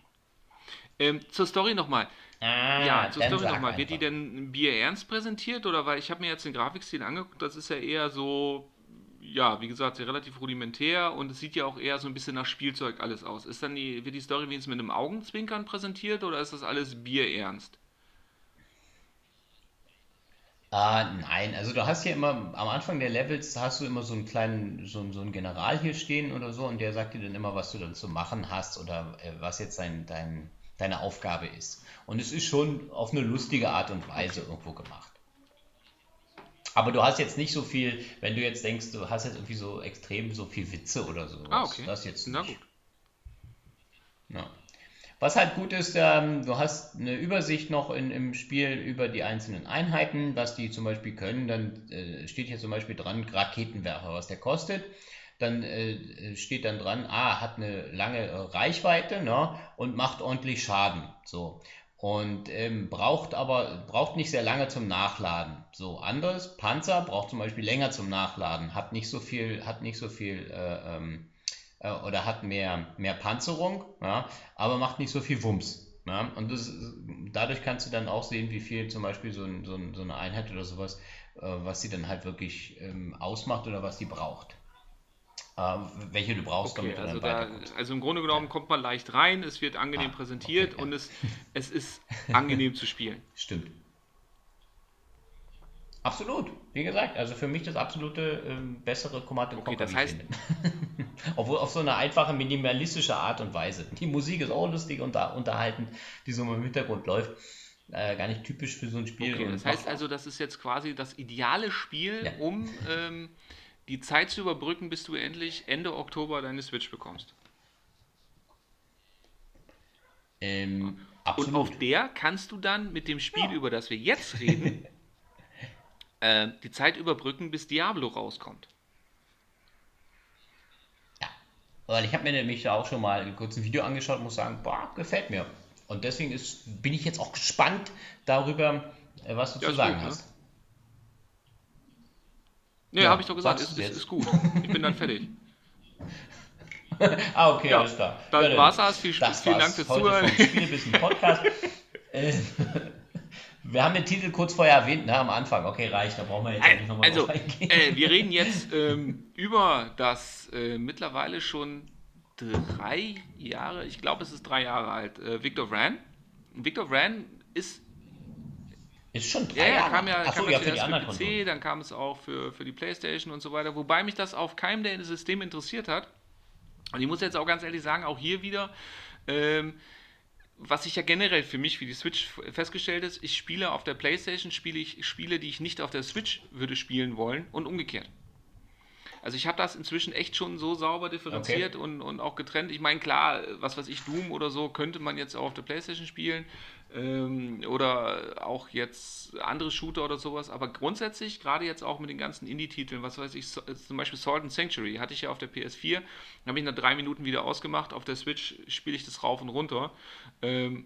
Ähm, zur Story nochmal. Ah, ja, zur Story nochmal. Wird die denn Bier ernst präsentiert oder weil ich habe mir jetzt den Grafikstil angeguckt, das ist ja eher so ja, wie gesagt, relativ rudimentär und es sieht ja auch eher so ein bisschen nach Spielzeug alles aus. Ist dann die, wird die Story wenigstens mit einem Augenzwinkern präsentiert oder ist das alles bierernst? Ah, nein, also du hast ja immer, am Anfang der Levels hast du immer so einen kleinen, so, so einen General hier stehen oder so und der sagt dir dann immer, was du dann zu machen hast oder äh, was jetzt dein, dein, deine Aufgabe ist. Und es ist schon auf eine lustige Art und Weise irgendwo gemacht. Aber du hast jetzt nicht so viel, wenn du jetzt denkst, du hast jetzt irgendwie so extrem so viel Witze oder so. Ah, okay. Das jetzt nicht. Na gut. Ja. Was halt gut ist, ähm, du hast eine Übersicht noch in, im Spiel über die einzelnen Einheiten, was die zum Beispiel können. Dann äh, steht hier zum Beispiel dran Raketenwerfer, was der kostet. Dann äh, steht dann dran, ah, hat eine lange äh, Reichweite ne, und macht ordentlich Schaden. So und ähm, braucht aber braucht nicht sehr lange zum Nachladen. So anderes Panzer braucht zum Beispiel länger zum Nachladen, hat nicht so viel hat nicht so viel äh, ähm, äh, oder hat mehr mehr Panzerung, ja, aber macht nicht so viel Wumms. Ja, und das, dadurch kannst du dann auch sehen, wie viel zum Beispiel so, ein, so, ein, so eine Einheit oder sowas, äh, was sie dann halt wirklich ähm, ausmacht oder was sie braucht. Äh, welche du brauchst, okay, damit du also, da, also im Grunde genommen ja. kommt man leicht rein, es wird angenehm ah, präsentiert okay, und es, es ist angenehm zu spielen. Stimmt. Absolut, wie gesagt, also für mich das absolute ähm, bessere Command okay, das heißt, Obwohl auf so eine einfache, minimalistische Art und Weise. Die Musik ist auch lustig und unter, unterhaltend, die so im Hintergrund läuft. Äh, gar nicht typisch für so ein Spiel. Okay, das heißt also, das ist jetzt quasi das ideale Spiel, ja. um ähm, die Zeit zu überbrücken, bis du endlich Ende Oktober deine Switch bekommst. Ähm, und auf der kannst du dann mit dem Spiel, ja. über das wir jetzt reden, äh, die Zeit überbrücken, bis Diablo rauskommt. Ja, weil ich habe mir nämlich auch schon mal ein kurzes Video angeschaut und muss sagen, boah, gefällt mir. Und deswegen ist, bin ich jetzt auch gespannt darüber, äh, was du ja, zu sagen gut, ne? hast. Ne? Ja, habe ich doch gesagt, ist, ist, ist, gut. Ich bin dann fertig. ah, okay, ja, alles klar. Dann ja, war's das. Viel, das vielen Dank fürs Zuhören. Podcast. Äh, wir haben den Titel kurz vorher erwähnt, ne, am Anfang. Okay, reicht, da brauchen wir jetzt nicht nochmal Also, äh, wir reden jetzt ähm, über das äh, mittlerweile schon drei Jahre, ich glaube, es ist drei Jahre alt, äh, Victor Vran. Victor Vran ist ist schon drei ja, ja, kam ja, Achso, kam ja, für, die für PC, dann kam es auch für, für die Playstation und so weiter, wobei mich das auf keinem der Systeme interessiert hat. Und ich muss jetzt auch ganz ehrlich sagen, auch hier wieder, ähm, was ich ja generell für mich für die Switch festgestellt ist, ich spiele auf der Playstation, spiele ich Spiele, die ich nicht auf der Switch würde spielen wollen und umgekehrt. Also ich habe das inzwischen echt schon so sauber differenziert okay. und, und auch getrennt. Ich meine, klar, was weiß ich, Doom oder so könnte man jetzt auch auf der Playstation spielen ähm, oder auch jetzt andere Shooter oder sowas, aber grundsätzlich, gerade jetzt auch mit den ganzen Indie-Titeln, was weiß ich, so, zum Beispiel Salt and Sanctuary hatte ich ja auf der PS4, habe ich nach drei Minuten wieder ausgemacht, auf der Switch spiele ich das rauf und runter. Ähm,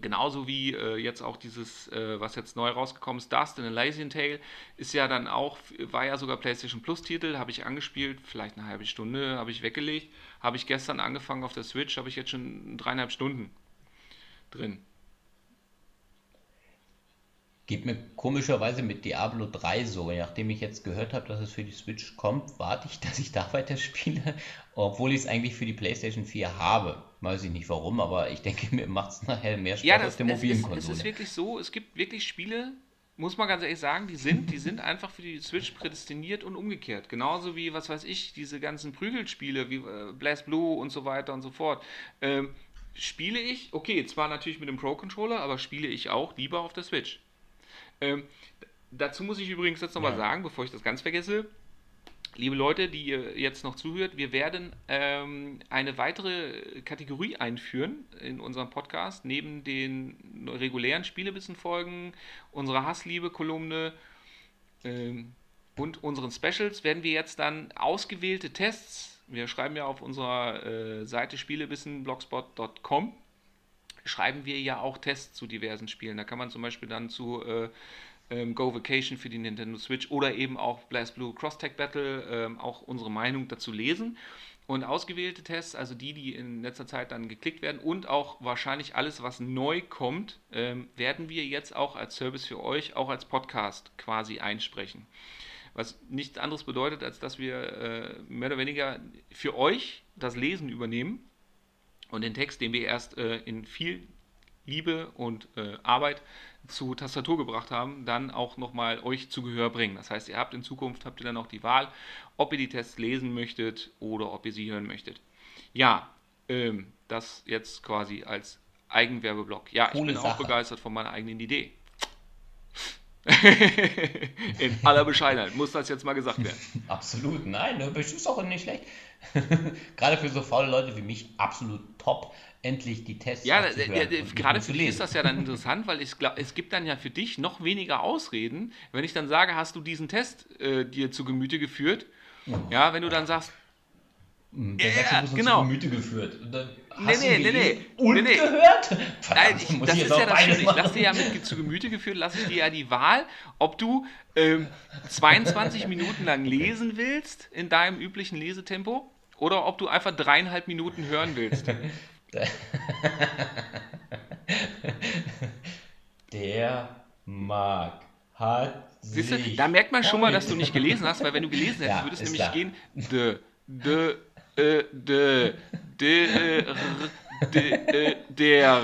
Genauso wie äh, jetzt auch dieses, äh, was jetzt neu rausgekommen ist, Dust in a Lazy Tale, ist ja dann auch, war ja sogar PlayStation Plus Titel, habe ich angespielt, vielleicht eine halbe Stunde, habe ich weggelegt, habe ich gestern angefangen auf der Switch, habe ich jetzt schon dreieinhalb Stunden drin. Geht mir komischerweise mit Diablo 3 so. Nachdem ich jetzt gehört habe, dass es für die Switch kommt, warte ich, dass ich da weiterspiele, obwohl ich es eigentlich für die PlayStation 4 habe. Weiß ich nicht warum, aber ich denke, mir macht es nachher mehr Spaß ja, das, auf der mobilen Konsole. Es ist wirklich so, es gibt wirklich Spiele, muss man ganz ehrlich sagen, die sind, die sind einfach für die Switch prädestiniert und umgekehrt. Genauso wie, was weiß ich, diese ganzen Prügelspiele wie äh, Blast Blue und so weiter und so fort. Ähm, spiele ich, okay, zwar natürlich mit dem Pro-Controller, aber spiele ich auch lieber auf der Switch. Ähm, dazu muss ich übrigens jetzt nochmal ja. sagen, bevor ich das ganz vergesse, liebe Leute, die ihr jetzt noch zuhört, wir werden ähm, eine weitere Kategorie einführen in unserem Podcast, neben den regulären Spielewissen-Folgen, unserer Hassliebe-Kolumne ähm, und unseren Specials, werden wir jetzt dann ausgewählte Tests, wir schreiben ja auf unserer äh, Seite spielewissen.blogspot.com, schreiben wir ja auch Tests zu diversen Spielen. Da kann man zum Beispiel dann zu äh, ähm, Go Vacation für die Nintendo Switch oder eben auch BlazBlue Cross Tag Battle ähm, auch unsere Meinung dazu lesen. Und ausgewählte Tests, also die, die in letzter Zeit dann geklickt werden und auch wahrscheinlich alles, was neu kommt, ähm, werden wir jetzt auch als Service für euch, auch als Podcast quasi einsprechen. Was nichts anderes bedeutet, als dass wir äh, mehr oder weniger für euch das Lesen übernehmen und den Text, den wir erst äh, in viel Liebe und äh, Arbeit zu Tastatur gebracht haben, dann auch nochmal euch zu Gehör bringen. Das heißt, ihr habt in Zukunft, habt ihr dann auch die Wahl, ob ihr die Tests lesen möchtet oder ob ihr sie hören möchtet. Ja, ähm, das jetzt quasi als Eigenwerbeblock. Ja, Coole ich bin Sache. auch begeistert von meiner eigenen Idee. in aller Bescheidenheit muss das jetzt mal gesagt werden. Absolut, nein, das ist auch nicht schlecht. Gerade für so faule Leute wie mich absolut top, endlich die Tests Ja, gerade für dich ist das ja dann interessant, weil ich glaub, es gibt dann ja für dich noch weniger Ausreden, wenn ich dann sage, hast du diesen Test äh, dir zu Gemüte geführt? Mhm. Ja, wenn du dann sagst, der ja, sagt, genau. zu Gemüte geführt. Und dann hast nee, nee, nee, nee. Und nee, nee. gehört? Verdammt, Nein, ich, das ist ja das Schöne. Ich lasse dir ja mit zu Gemüte geführt, lasse ich dir ja die Wahl, ob du ähm, 22 Minuten lang lesen willst in deinem üblichen Lesetempo oder ob du einfach dreieinhalb Minuten hören willst. Der Marc hat Siehst du, da merkt man schon mal, dass du nicht gelesen hast, weil wenn du gelesen hättest, ja, würde es nämlich klar. gehen de, de, äh, de, de, äh, de, äh, der.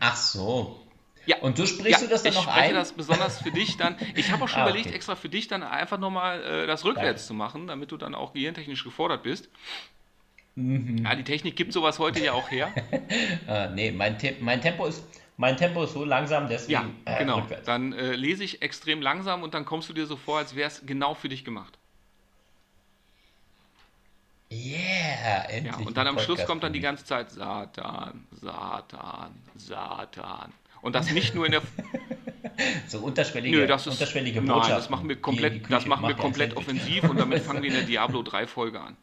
Ach so. Ja, und du sprichst ja, du das dann noch ein? Ich spreche das besonders für dich dann. Ich habe auch schon ah, überlegt, okay. extra für dich dann einfach nochmal äh, das rückwärts Danke. zu machen, damit du dann auch gehirntechnisch gefordert bist. Mhm. Ja, die Technik gibt sowas heute ja auch her. äh, nee, mein, Te mein, Tempo ist, mein Tempo ist so langsam, deswegen. Ja, genau. Rückwärts. Dann äh, lese ich extrem langsam und dann kommst du dir so vor, als wäre es genau für dich gemacht. Yeah, endlich. Ja, und dann am Schluss kommt dann die ganze Zeit Satan, Satan, Satan. Und das nicht nur in der. so unterschwellige, Nö, das ist, unterschwellige Nein, das machen wir komplett, das machen wir komplett offensiv und damit fangen wir in der Diablo 3 Folge an.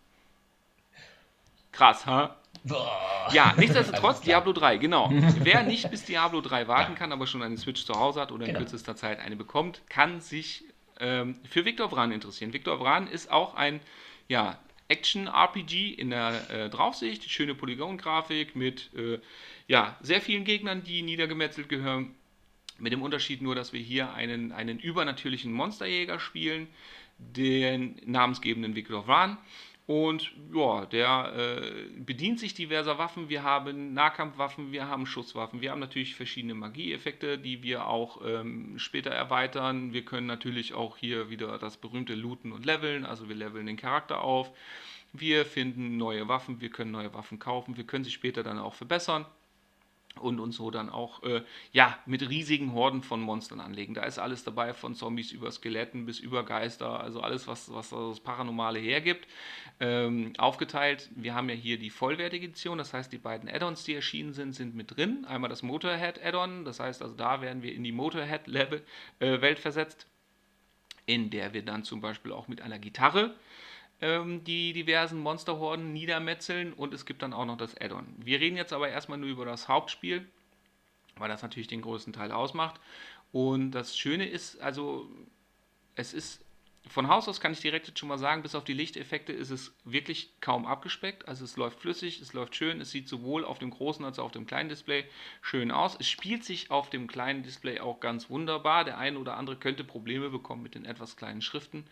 Krass, ha? Boah. Ja, nichtsdestotrotz Diablo 3, genau. Wer nicht bis Diablo 3 warten kann, aber schon eine Switch zu Hause hat oder in genau. kürzester Zeit eine bekommt, kann sich ähm, für Viktor Vran interessieren. Viktor Vran ist auch ein ja, Action-RPG in der äh, Draufsicht, schöne Polygon-Grafik mit äh, ja, sehr vielen Gegnern, die niedergemetzelt gehören. Mit dem Unterschied nur, dass wir hier einen, einen übernatürlichen Monsterjäger spielen, den namensgebenden Viktor Vran. Und ja, der äh, bedient sich diverser Waffen. Wir haben Nahkampfwaffen, wir haben Schusswaffen, wir haben natürlich verschiedene Magieeffekte, die wir auch ähm, später erweitern. Wir können natürlich auch hier wieder das berühmte Looten und Leveln, also wir leveln den Charakter auf. Wir finden neue Waffen, wir können neue Waffen kaufen, wir können sie später dann auch verbessern und uns so dann auch äh, ja, mit riesigen Horden von Monstern anlegen. Da ist alles dabei, von Zombies über Skeletten bis über Geister, also alles, was, was das Paranormale hergibt, ähm, aufgeteilt. Wir haben ja hier die vollwertige Edition, das heißt, die beiden Add-ons, die erschienen sind, sind mit drin. Einmal das Motorhead-Add-on, das heißt, also da werden wir in die Motorhead-Welt äh, versetzt, in der wir dann zum Beispiel auch mit einer Gitarre ähm, die diversen Monsterhorden niedermetzeln und es gibt dann auch noch das Add-on. Wir reden jetzt aber erstmal nur über das Hauptspiel, weil das natürlich den größten Teil ausmacht. Und das Schöne ist, also es ist von Haus aus kann ich direkt jetzt schon mal sagen, bis auf die Lichteffekte ist es wirklich kaum abgespeckt. Also es läuft flüssig, es läuft schön, es sieht sowohl auf dem großen als auch auf dem kleinen Display schön aus. Es spielt sich auf dem kleinen Display auch ganz wunderbar. Der eine oder andere könnte Probleme bekommen mit den etwas kleinen Schriften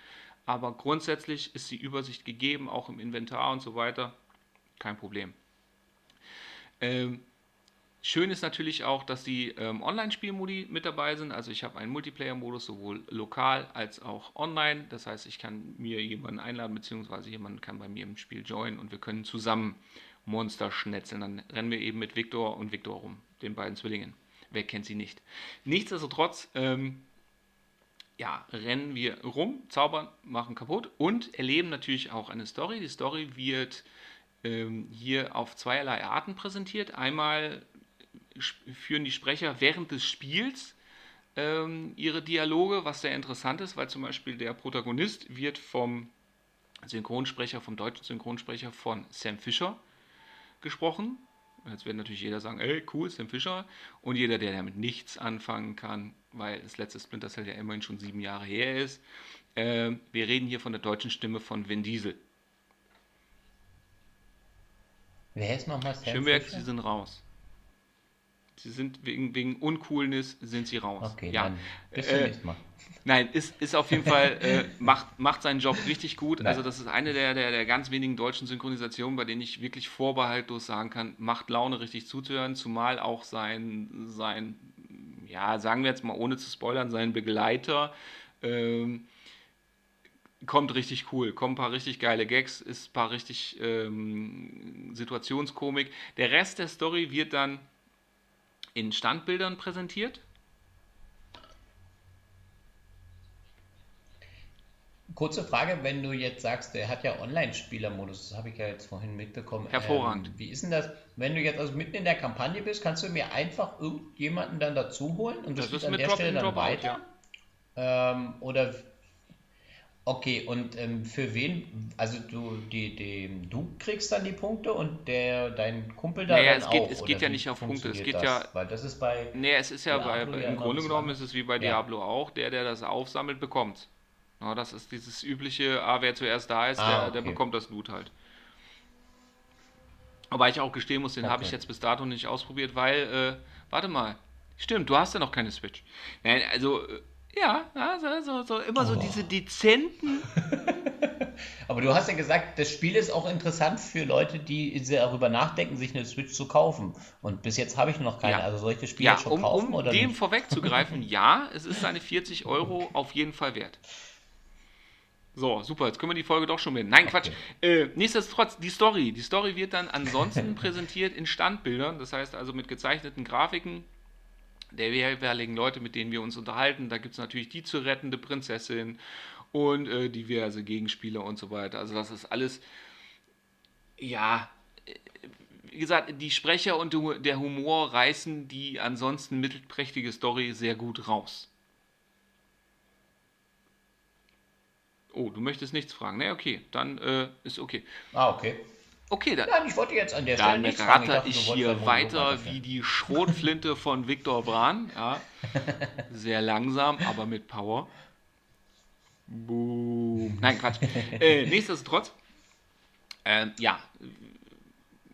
aber grundsätzlich ist die Übersicht gegeben, auch im Inventar und so weiter. Kein Problem. Ähm, schön ist natürlich auch, dass die ähm, Online-Spielmodi mit dabei sind. Also ich habe einen Multiplayer-Modus sowohl lokal als auch online. Das heißt, ich kann mir jemanden einladen, beziehungsweise jemand kann bei mir im Spiel joinen und wir können zusammen Monster schnetzeln. Dann rennen wir eben mit Victor und Victor rum, den beiden Zwillingen. Wer kennt sie nicht? Nichtsdestotrotz ähm, ja, rennen wir rum, zaubern, machen kaputt und erleben natürlich auch eine Story. Die Story wird ähm, hier auf zweierlei Arten präsentiert. Einmal führen die Sprecher während des Spiels ähm, ihre Dialoge, was sehr interessant ist, weil zum Beispiel der Protagonist wird vom Synchronsprecher, vom deutschen Synchronsprecher von Sam Fisher gesprochen. Jetzt wird natürlich jeder sagen, ey, cool, Sam Fisher. Und jeder, der damit nichts anfangen kann, weil das letzte Splinter Cell ja immerhin schon sieben Jahre her ist. Äh, wir reden hier von der deutschen Stimme von Vin Diesel. Wer ist nochmal Sam Schönberg, Sie sind raus. Sie sind wegen, wegen Uncoolness sind sie raus. Okay, ja. dann bis zum äh, Mal. Nein, ist, ist auf jeden Fall, äh, macht, macht seinen Job richtig gut. Nein. Also das ist eine der, der, der ganz wenigen deutschen Synchronisationen, bei denen ich wirklich vorbehaltlos sagen kann, macht Laune richtig zuzuhören, zumal auch sein, sein ja, sagen wir jetzt mal ohne zu spoilern, sein Begleiter ähm, kommt richtig cool, kommen ein paar richtig geile Gags, ist ein paar richtig ähm, Situationskomik. Der Rest der Story wird dann in Standbildern präsentiert. Kurze Frage, wenn du jetzt sagst, der hat ja Online-Spieler-Modus, das habe ich ja jetzt vorhin mitbekommen. Hervorragend. Ähm, wie ist denn das, wenn du jetzt also mitten in der Kampagne bist, kannst du mir einfach irgendjemanden dann dazu holen und das, das ist an der Stelle dann weiter? Ja. Ähm, oder Okay, und ähm, für wen, also du, die, die, du kriegst dann die Punkte und der, dein Kumpel da naja, dann es geht, auch, es geht ja nicht auf Punkte, es geht das? ja... Weil das ist bei... Nee, es ist ja bei, im Grunde genommen ist es wie bei ja. Diablo auch, der, der das aufsammelt, bekommt. Ja, das ist dieses übliche, ah, wer zuerst da ist, ah, der, okay. der bekommt das Loot halt. Aber ich auch gestehen muss, den okay. habe ich jetzt bis dato nicht ausprobiert, weil, äh, warte mal, stimmt, du hast ja noch keine Switch. Nein, also, äh, ja, also, so, so, immer oh. so diese dezenten. Aber du hast ja gesagt, das Spiel ist auch interessant für Leute, die darüber nachdenken, sich eine Switch zu kaufen. Und bis jetzt habe ich noch keine. Ja. Also soll ich das Spiel ja, schon um, kaufen? Um oder dem nicht? vorwegzugreifen, ja, es ist seine 40 Euro auf jeden Fall wert. So, super, jetzt können wir die Folge doch schon beenden. Nein, okay. Quatsch. Äh, nichtsdestotrotz, die Story. Die Story wird dann ansonsten präsentiert in Standbildern, das heißt also mit gezeichneten Grafiken der jeweiligen Leute, mit denen wir uns unterhalten. Da gibt es natürlich die zu rettende Prinzessin und äh, diverse Gegenspieler und so weiter. Also das ist alles, ja, äh, wie gesagt, die Sprecher und der Humor reißen die ansonsten mittelprächtige Story sehr gut raus. Oh, du möchtest nichts fragen. Ne, okay, dann äh, ist okay. Ah, okay. Okay, dann, Nein, ich wollte jetzt an der Stelle dann ratter ich, ich hier weiter wie die Schrotflinte von Viktor Bran. Ja. Sehr langsam, aber mit Power. Boom. Nein, Quatsch. Äh, nichtsdestotrotz, äh, ja,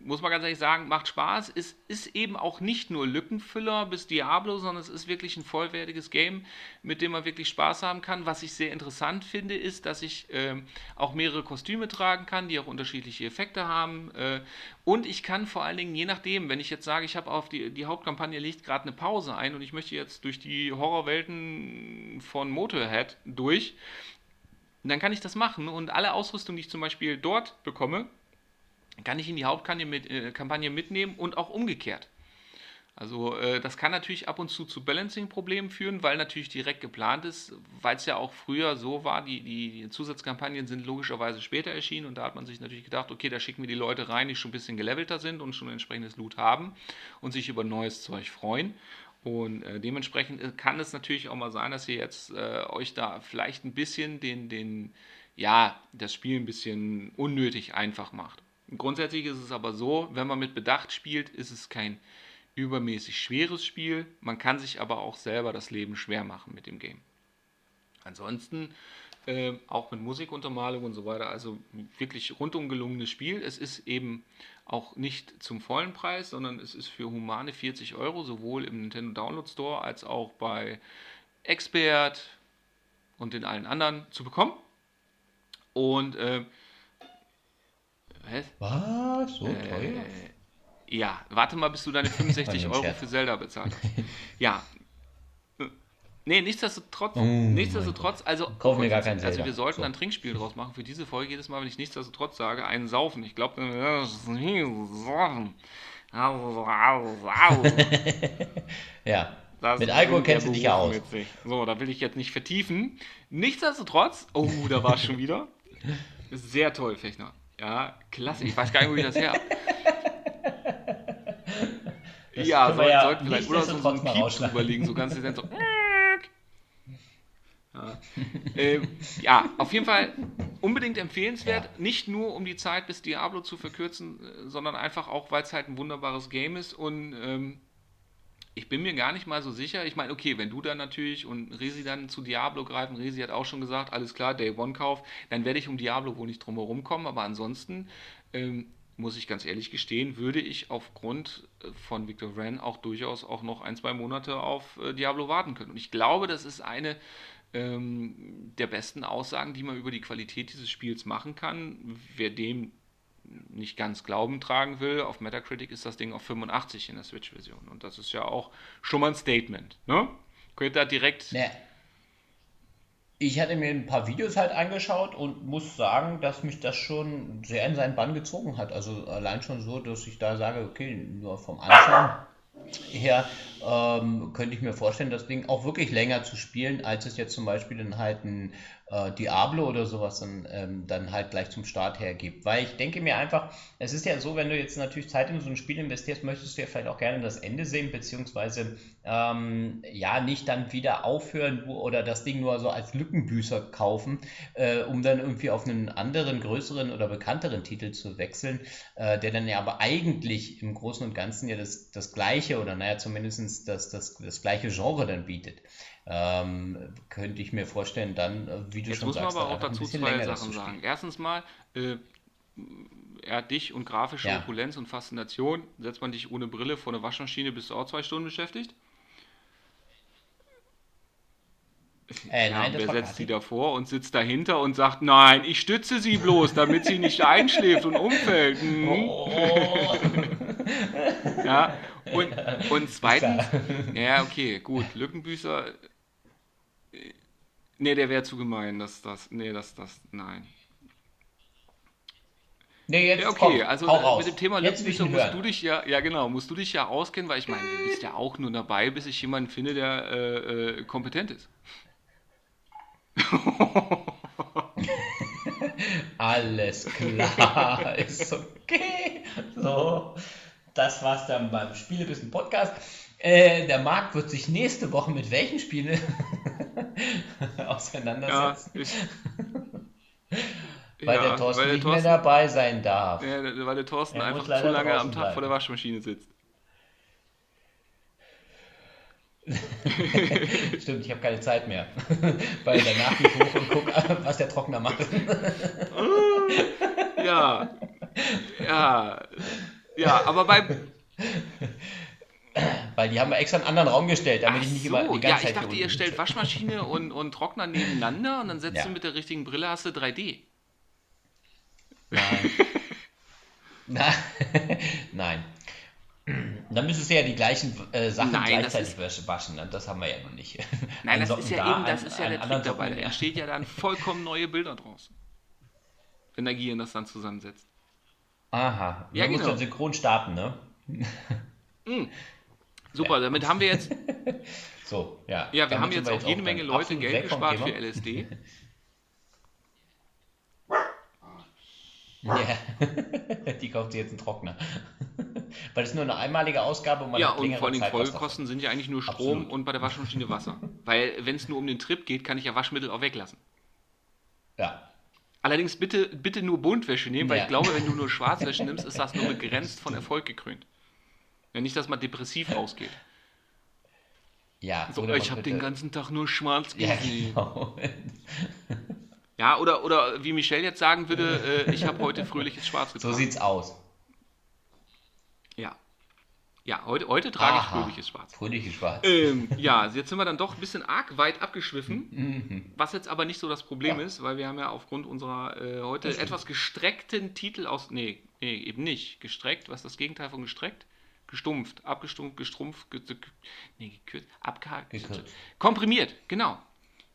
muss man ganz ehrlich sagen, macht Spaß. Es ist eben auch nicht nur Lückenfüller bis Diablo, sondern es ist wirklich ein vollwertiges Game, mit dem man wirklich Spaß haben kann. Was ich sehr interessant finde, ist, dass ich äh, auch mehrere Kostüme tragen kann, die auch unterschiedliche Effekte haben. Äh, und ich kann vor allen Dingen, je nachdem, wenn ich jetzt sage, ich habe auf die, die Hauptkampagne legt gerade eine Pause ein und ich möchte jetzt durch die Horrorwelten von Motorhead durch, dann kann ich das machen und alle Ausrüstung, die ich zum Beispiel dort bekomme, kann ich in die Hauptkampagne mit, äh, mitnehmen und auch umgekehrt. Also äh, das kann natürlich ab und zu zu Balancing-Problemen führen, weil natürlich direkt geplant ist, weil es ja auch früher so war, die, die, Zusatzkampagnen sind logischerweise später erschienen und da hat man sich natürlich gedacht, okay, da schicken wir die Leute rein, die schon ein bisschen gelevelter sind und schon entsprechendes Loot haben und sich über neues Zeug freuen. Und äh, dementsprechend äh, kann es natürlich auch mal sein, dass ihr jetzt äh, euch da vielleicht ein bisschen den, den, ja, das Spiel ein bisschen unnötig einfach macht. Grundsätzlich ist es aber so, wenn man mit Bedacht spielt, ist es kein übermäßig schweres Spiel. Man kann sich aber auch selber das Leben schwer machen mit dem Game. Ansonsten äh, auch mit Musikuntermalung und so weiter, also wirklich rundum gelungenes Spiel. Es ist eben auch nicht zum vollen Preis, sondern es ist für humane 40 Euro, sowohl im Nintendo Download Store als auch bei Expert und den allen anderen zu bekommen. Und äh, was? Was? So äh, teuer? Ja, warte mal, bis du deine 65 Euro für Zelda bezahlt hast. Ja. Nee, nichtsdestotrotz, oh nichtsdestotrotz, also, Kauf mir gar kein also wir sollten so. ein Trinkspiel draus machen für diese Folge. Jedes Mal, wenn ich nichtsdestotrotz sage, einen saufen. Ich glaube, ja. Das Mit Alkohol kennst du dich ja aus. So, da will ich jetzt nicht vertiefen. Nichtsdestotrotz, oh, da war es schon wieder. Sehr toll, Fechner. Ja, klasse. Ich weiß gar nicht, wo ich das her das Ja, soll, ja sollten vielleicht oder so, so einen liegen, so ganz dezent so. Ja. ähm, ja, auf jeden Fall unbedingt empfehlenswert. Ja. Nicht nur um die Zeit bis Diablo zu verkürzen, äh, sondern einfach auch, weil es halt ein wunderbares Game ist und ähm, ich bin mir gar nicht mal so sicher. Ich meine, okay, wenn du dann natürlich und Resi dann zu Diablo greifen, Resi hat auch schon gesagt, alles klar, Day One Kauf, dann werde ich um Diablo wohl nicht drum herum kommen. Aber ansonsten ähm, muss ich ganz ehrlich gestehen, würde ich aufgrund äh, von Victor Wren auch durchaus auch noch ein, zwei Monate auf äh, Diablo warten können. Und ich glaube, das ist eine ähm, der besten Aussagen, die man über die Qualität dieses Spiels machen kann. Wer dem nicht ganz Glauben tragen will, auf Metacritic ist das Ding auf 85 in der Switch-Version. Und das ist ja auch schon mal ein Statement. Ne? Könnt ihr da direkt. Nee. Ich hatte mir ein paar Videos halt angeschaut und muss sagen, dass mich das schon sehr in seinen Bann gezogen hat. Also allein schon so, dass ich da sage, okay, nur vom Anschauen her ähm, könnte ich mir vorstellen, das Ding auch wirklich länger zu spielen, als es jetzt zum Beispiel dann halt ein äh, Diablo oder sowas dann, ähm, dann halt gleich zum Start hergibt. Weil ich denke mir einfach, es ist ja so, wenn du jetzt natürlich Zeit in so ein Spiel investierst, möchtest du ja vielleicht auch gerne das Ende sehen, beziehungsweise ähm, ja nicht dann wieder aufhören oder das Ding nur so als Lückenbüßer kaufen, äh, um dann irgendwie auf einen anderen, größeren oder bekannteren Titel zu wechseln, äh, der dann ja aber eigentlich im Großen und Ganzen ja das, das gleiche oder naja zumindest das, das, das gleiche Genre dann bietet ähm, könnte ich mir vorstellen, dann, äh, wie du Jetzt schon sagst, muss man aber auch dazu zwei Sachen sagen. Erstens mal, äh, er hat dich und grafische ja. Opulenz und Faszination. Setzt man dich ohne Brille vor eine Waschmaschine, bist du auch zwei Stunden beschäftigt? Äh, ja, nein, wer setzt sie davor und sitzt dahinter und sagt, nein, ich stütze sie bloß, damit sie nicht einschläft und umfällt. Mhm. Oh. ja, und, und zweitens, ja, okay, gut, Lückenbüßer Nee, der wäre zu gemein, dass das. Nee, das, das. Nein. Nee, jetzt ja, okay, komm, also mit dem Thema Lückenbüßer musst du dich ja, ja genau, musst du dich ja auskennen, weil ich meine, du bist ja auch nur dabei, bis ich jemanden finde, der äh, äh, kompetent ist. Alles klar, ist okay. So, das war's dann beim Spielebissen Podcast. Äh, der Markt wird sich nächste Woche mit welchen Spielen auseinandersetzen. Ja, Weil ja, der Thorsten weil der nicht Thorsten, mehr dabei sein darf. Ja, weil der Thorsten er einfach zu lange am Tag bleiben. vor der Waschmaschine sitzt. Stimmt, ich habe keine Zeit mehr. Weil danach gehe ich hoch und gucke, was der Trockner macht. ja. Ja. Ja, aber beim. Weil die haben wir extra einen anderen Raum gestellt, damit Ach ich nicht so, immer die ganze ja, Zeit. Ja, ich dachte, ihr stellt Waschmaschine und, und Trockner nebeneinander und dann setzt ja. du mit der richtigen Brille hast du 3D. Nein. Nein. Dann müsstest du ja die gleichen äh, Sachen Nein, gleichzeitig ist, waschen. Ne? Das haben wir ja noch nicht. Nein, das ist ja da, eben, das ein, ist ja der Trick dabei. Da entsteht ja dann vollkommen neue Bilder draus. Wenn der Gehirn das dann zusammensetzt. Aha. Ja, genau. musst dann synchron starten, ne? Mm. Super, damit haben wir jetzt. so, ja. Ja, wir haben jetzt auch jede Menge Leute Geld gespart für LSD. Ja, die kauft sie jetzt einen Trockner. Weil das ist nur eine einmalige Ausgabe und man Ja, und vor allem Folgekosten sind ja eigentlich nur Strom Absolut. und bei der Waschmaschine Wasser. Weil, wenn es nur um den Trip geht, kann ich ja Waschmittel auch weglassen. Ja. Allerdings bitte, bitte nur Buntwäsche nehmen, weil ja. ich glaube, wenn du nur Schwarzwäsche nimmst, ist das nur begrenzt von Erfolg gekrönt. Ja, nicht, dass man depressiv rausgeht. Ja, so, ich habe den ganzen Tag nur schwarz gesehen. Ja, genau. ja, oder, oder wie Michelle jetzt sagen würde, äh, ich habe heute fröhliches Schwarz getragen. So sieht's aus. Ja. Ja, heute, heute trage Aha, ich fröhliches Schwarz. Fröhliches Schwarz. Ähm, ja, jetzt sind wir dann doch ein bisschen arg weit abgeschwiffen, mhm. was jetzt aber nicht so das Problem ja. ist, weil wir haben ja aufgrund unserer äh, heute etwas gestreckten Titel aus. Nee, nee, eben nicht. Gestreckt, was ist das Gegenteil von gestreckt? Gestumpft, abgestumpft, gestrumpft, ge, nee, gekürzt, abgehakt, komprimiert, genau.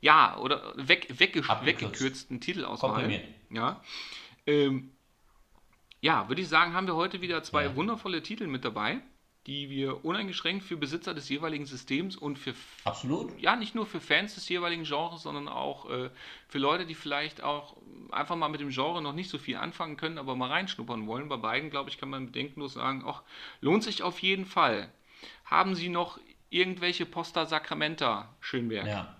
Ja, oder weg, wegge, weggekürzten Titel auswählen. Komprimiert. Ja. Ähm, ja, würde ich sagen, haben wir heute wieder zwei ja. wundervolle Titel mit dabei, die wir uneingeschränkt für Besitzer des jeweiligen Systems und für absolut ja nicht nur für Fans des jeweiligen Genres, sondern auch äh, für Leute, die vielleicht auch einfach mal mit dem Genre noch nicht so viel anfangen können, aber mal reinschnuppern wollen. Bei beiden, glaube ich, kann man bedenkenlos sagen, ach, lohnt sich auf jeden Fall. Haben Sie noch irgendwelche Posta Sacramenta, Schönberg? Ja.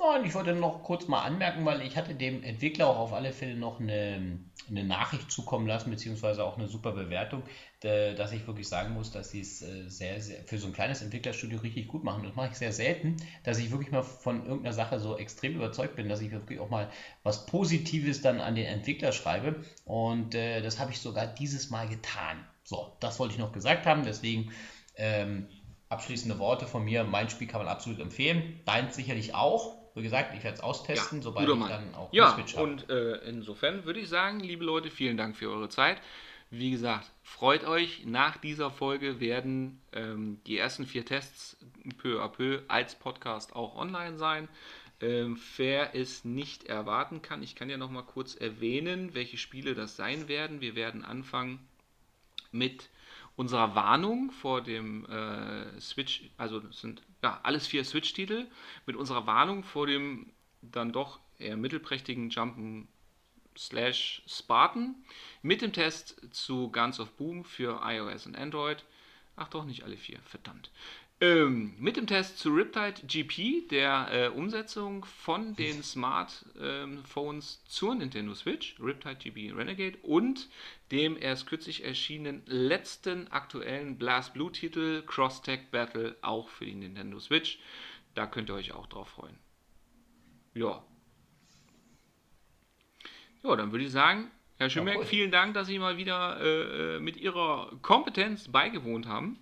Nein, ich wollte noch kurz mal anmerken, weil ich hatte dem Entwickler auch auf alle Fälle noch eine, eine Nachricht zukommen lassen, beziehungsweise auch eine super Bewertung, dass ich wirklich sagen muss, dass sie es äh, sehr, sehr für so ein kleines Entwicklerstudio richtig gut machen. Das mache ich sehr selten, dass ich wirklich mal von irgendeiner Sache so extrem überzeugt bin, dass ich wirklich auch mal was Positives dann an den Entwickler schreibe. Und äh, das habe ich sogar dieses Mal getan. So, das wollte ich noch gesagt haben, deswegen. Ähm, abschließende Worte von mir. Mein Spiel kann man absolut empfehlen. Deins sicherlich auch. Wie gesagt, ich werde es austesten, ja, sobald ich dann auch ja, Switch habe. Und äh, insofern würde ich sagen, liebe Leute, vielen Dank für eure Zeit. Wie gesagt, freut euch, nach dieser Folge werden ähm, die ersten vier Tests peu à peu als Podcast auch online sein. Ähm, wer es nicht erwarten kann, ich kann ja noch mal kurz erwähnen, welche Spiele das sein werden. Wir werden anfangen mit unserer Warnung vor dem äh, Switch, also sind ja alles vier Switch-Titel, mit unserer Warnung vor dem dann doch eher mittelprächtigen Jumpen slash Spartan mit dem Test zu Guns of Boom für iOS und Android. Ach doch, nicht alle vier, verdammt. Ähm, mit dem Test zu Riptide GP, der äh, Umsetzung von den Smartphones ähm, zur Nintendo Switch, Riptide GP Renegade und dem erst kürzlich erschienenen letzten aktuellen Blast Blue Titel Cross Tech Battle auch für die Nintendo Switch. Da könnt ihr euch auch drauf freuen. Ja. Ja, dann würde ich sagen, Herr cool. vielen Dank, dass Sie mal wieder äh, äh mit Ihrer Kompetenz beigewohnt haben.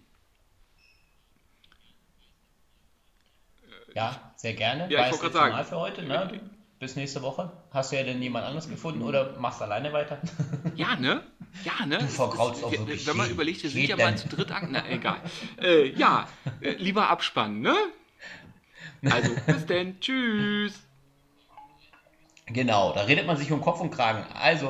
Ja, sehr gerne. Ja, War ich wollte gerade sagen. für heute, ne? Bis nächste Woche. Hast du ja denn jemand anderes gefunden oder machst alleine weiter? Ja, ne? Ja, ne? Du vergraulst auch wirklich. Wenn man überlegt, wir sind ja mal zu dritt an. Na, egal. Äh, ja, äh, lieber abspannen, ne? Also, bis denn. Tschüss. Genau, da redet man sich um Kopf und Kragen. Also,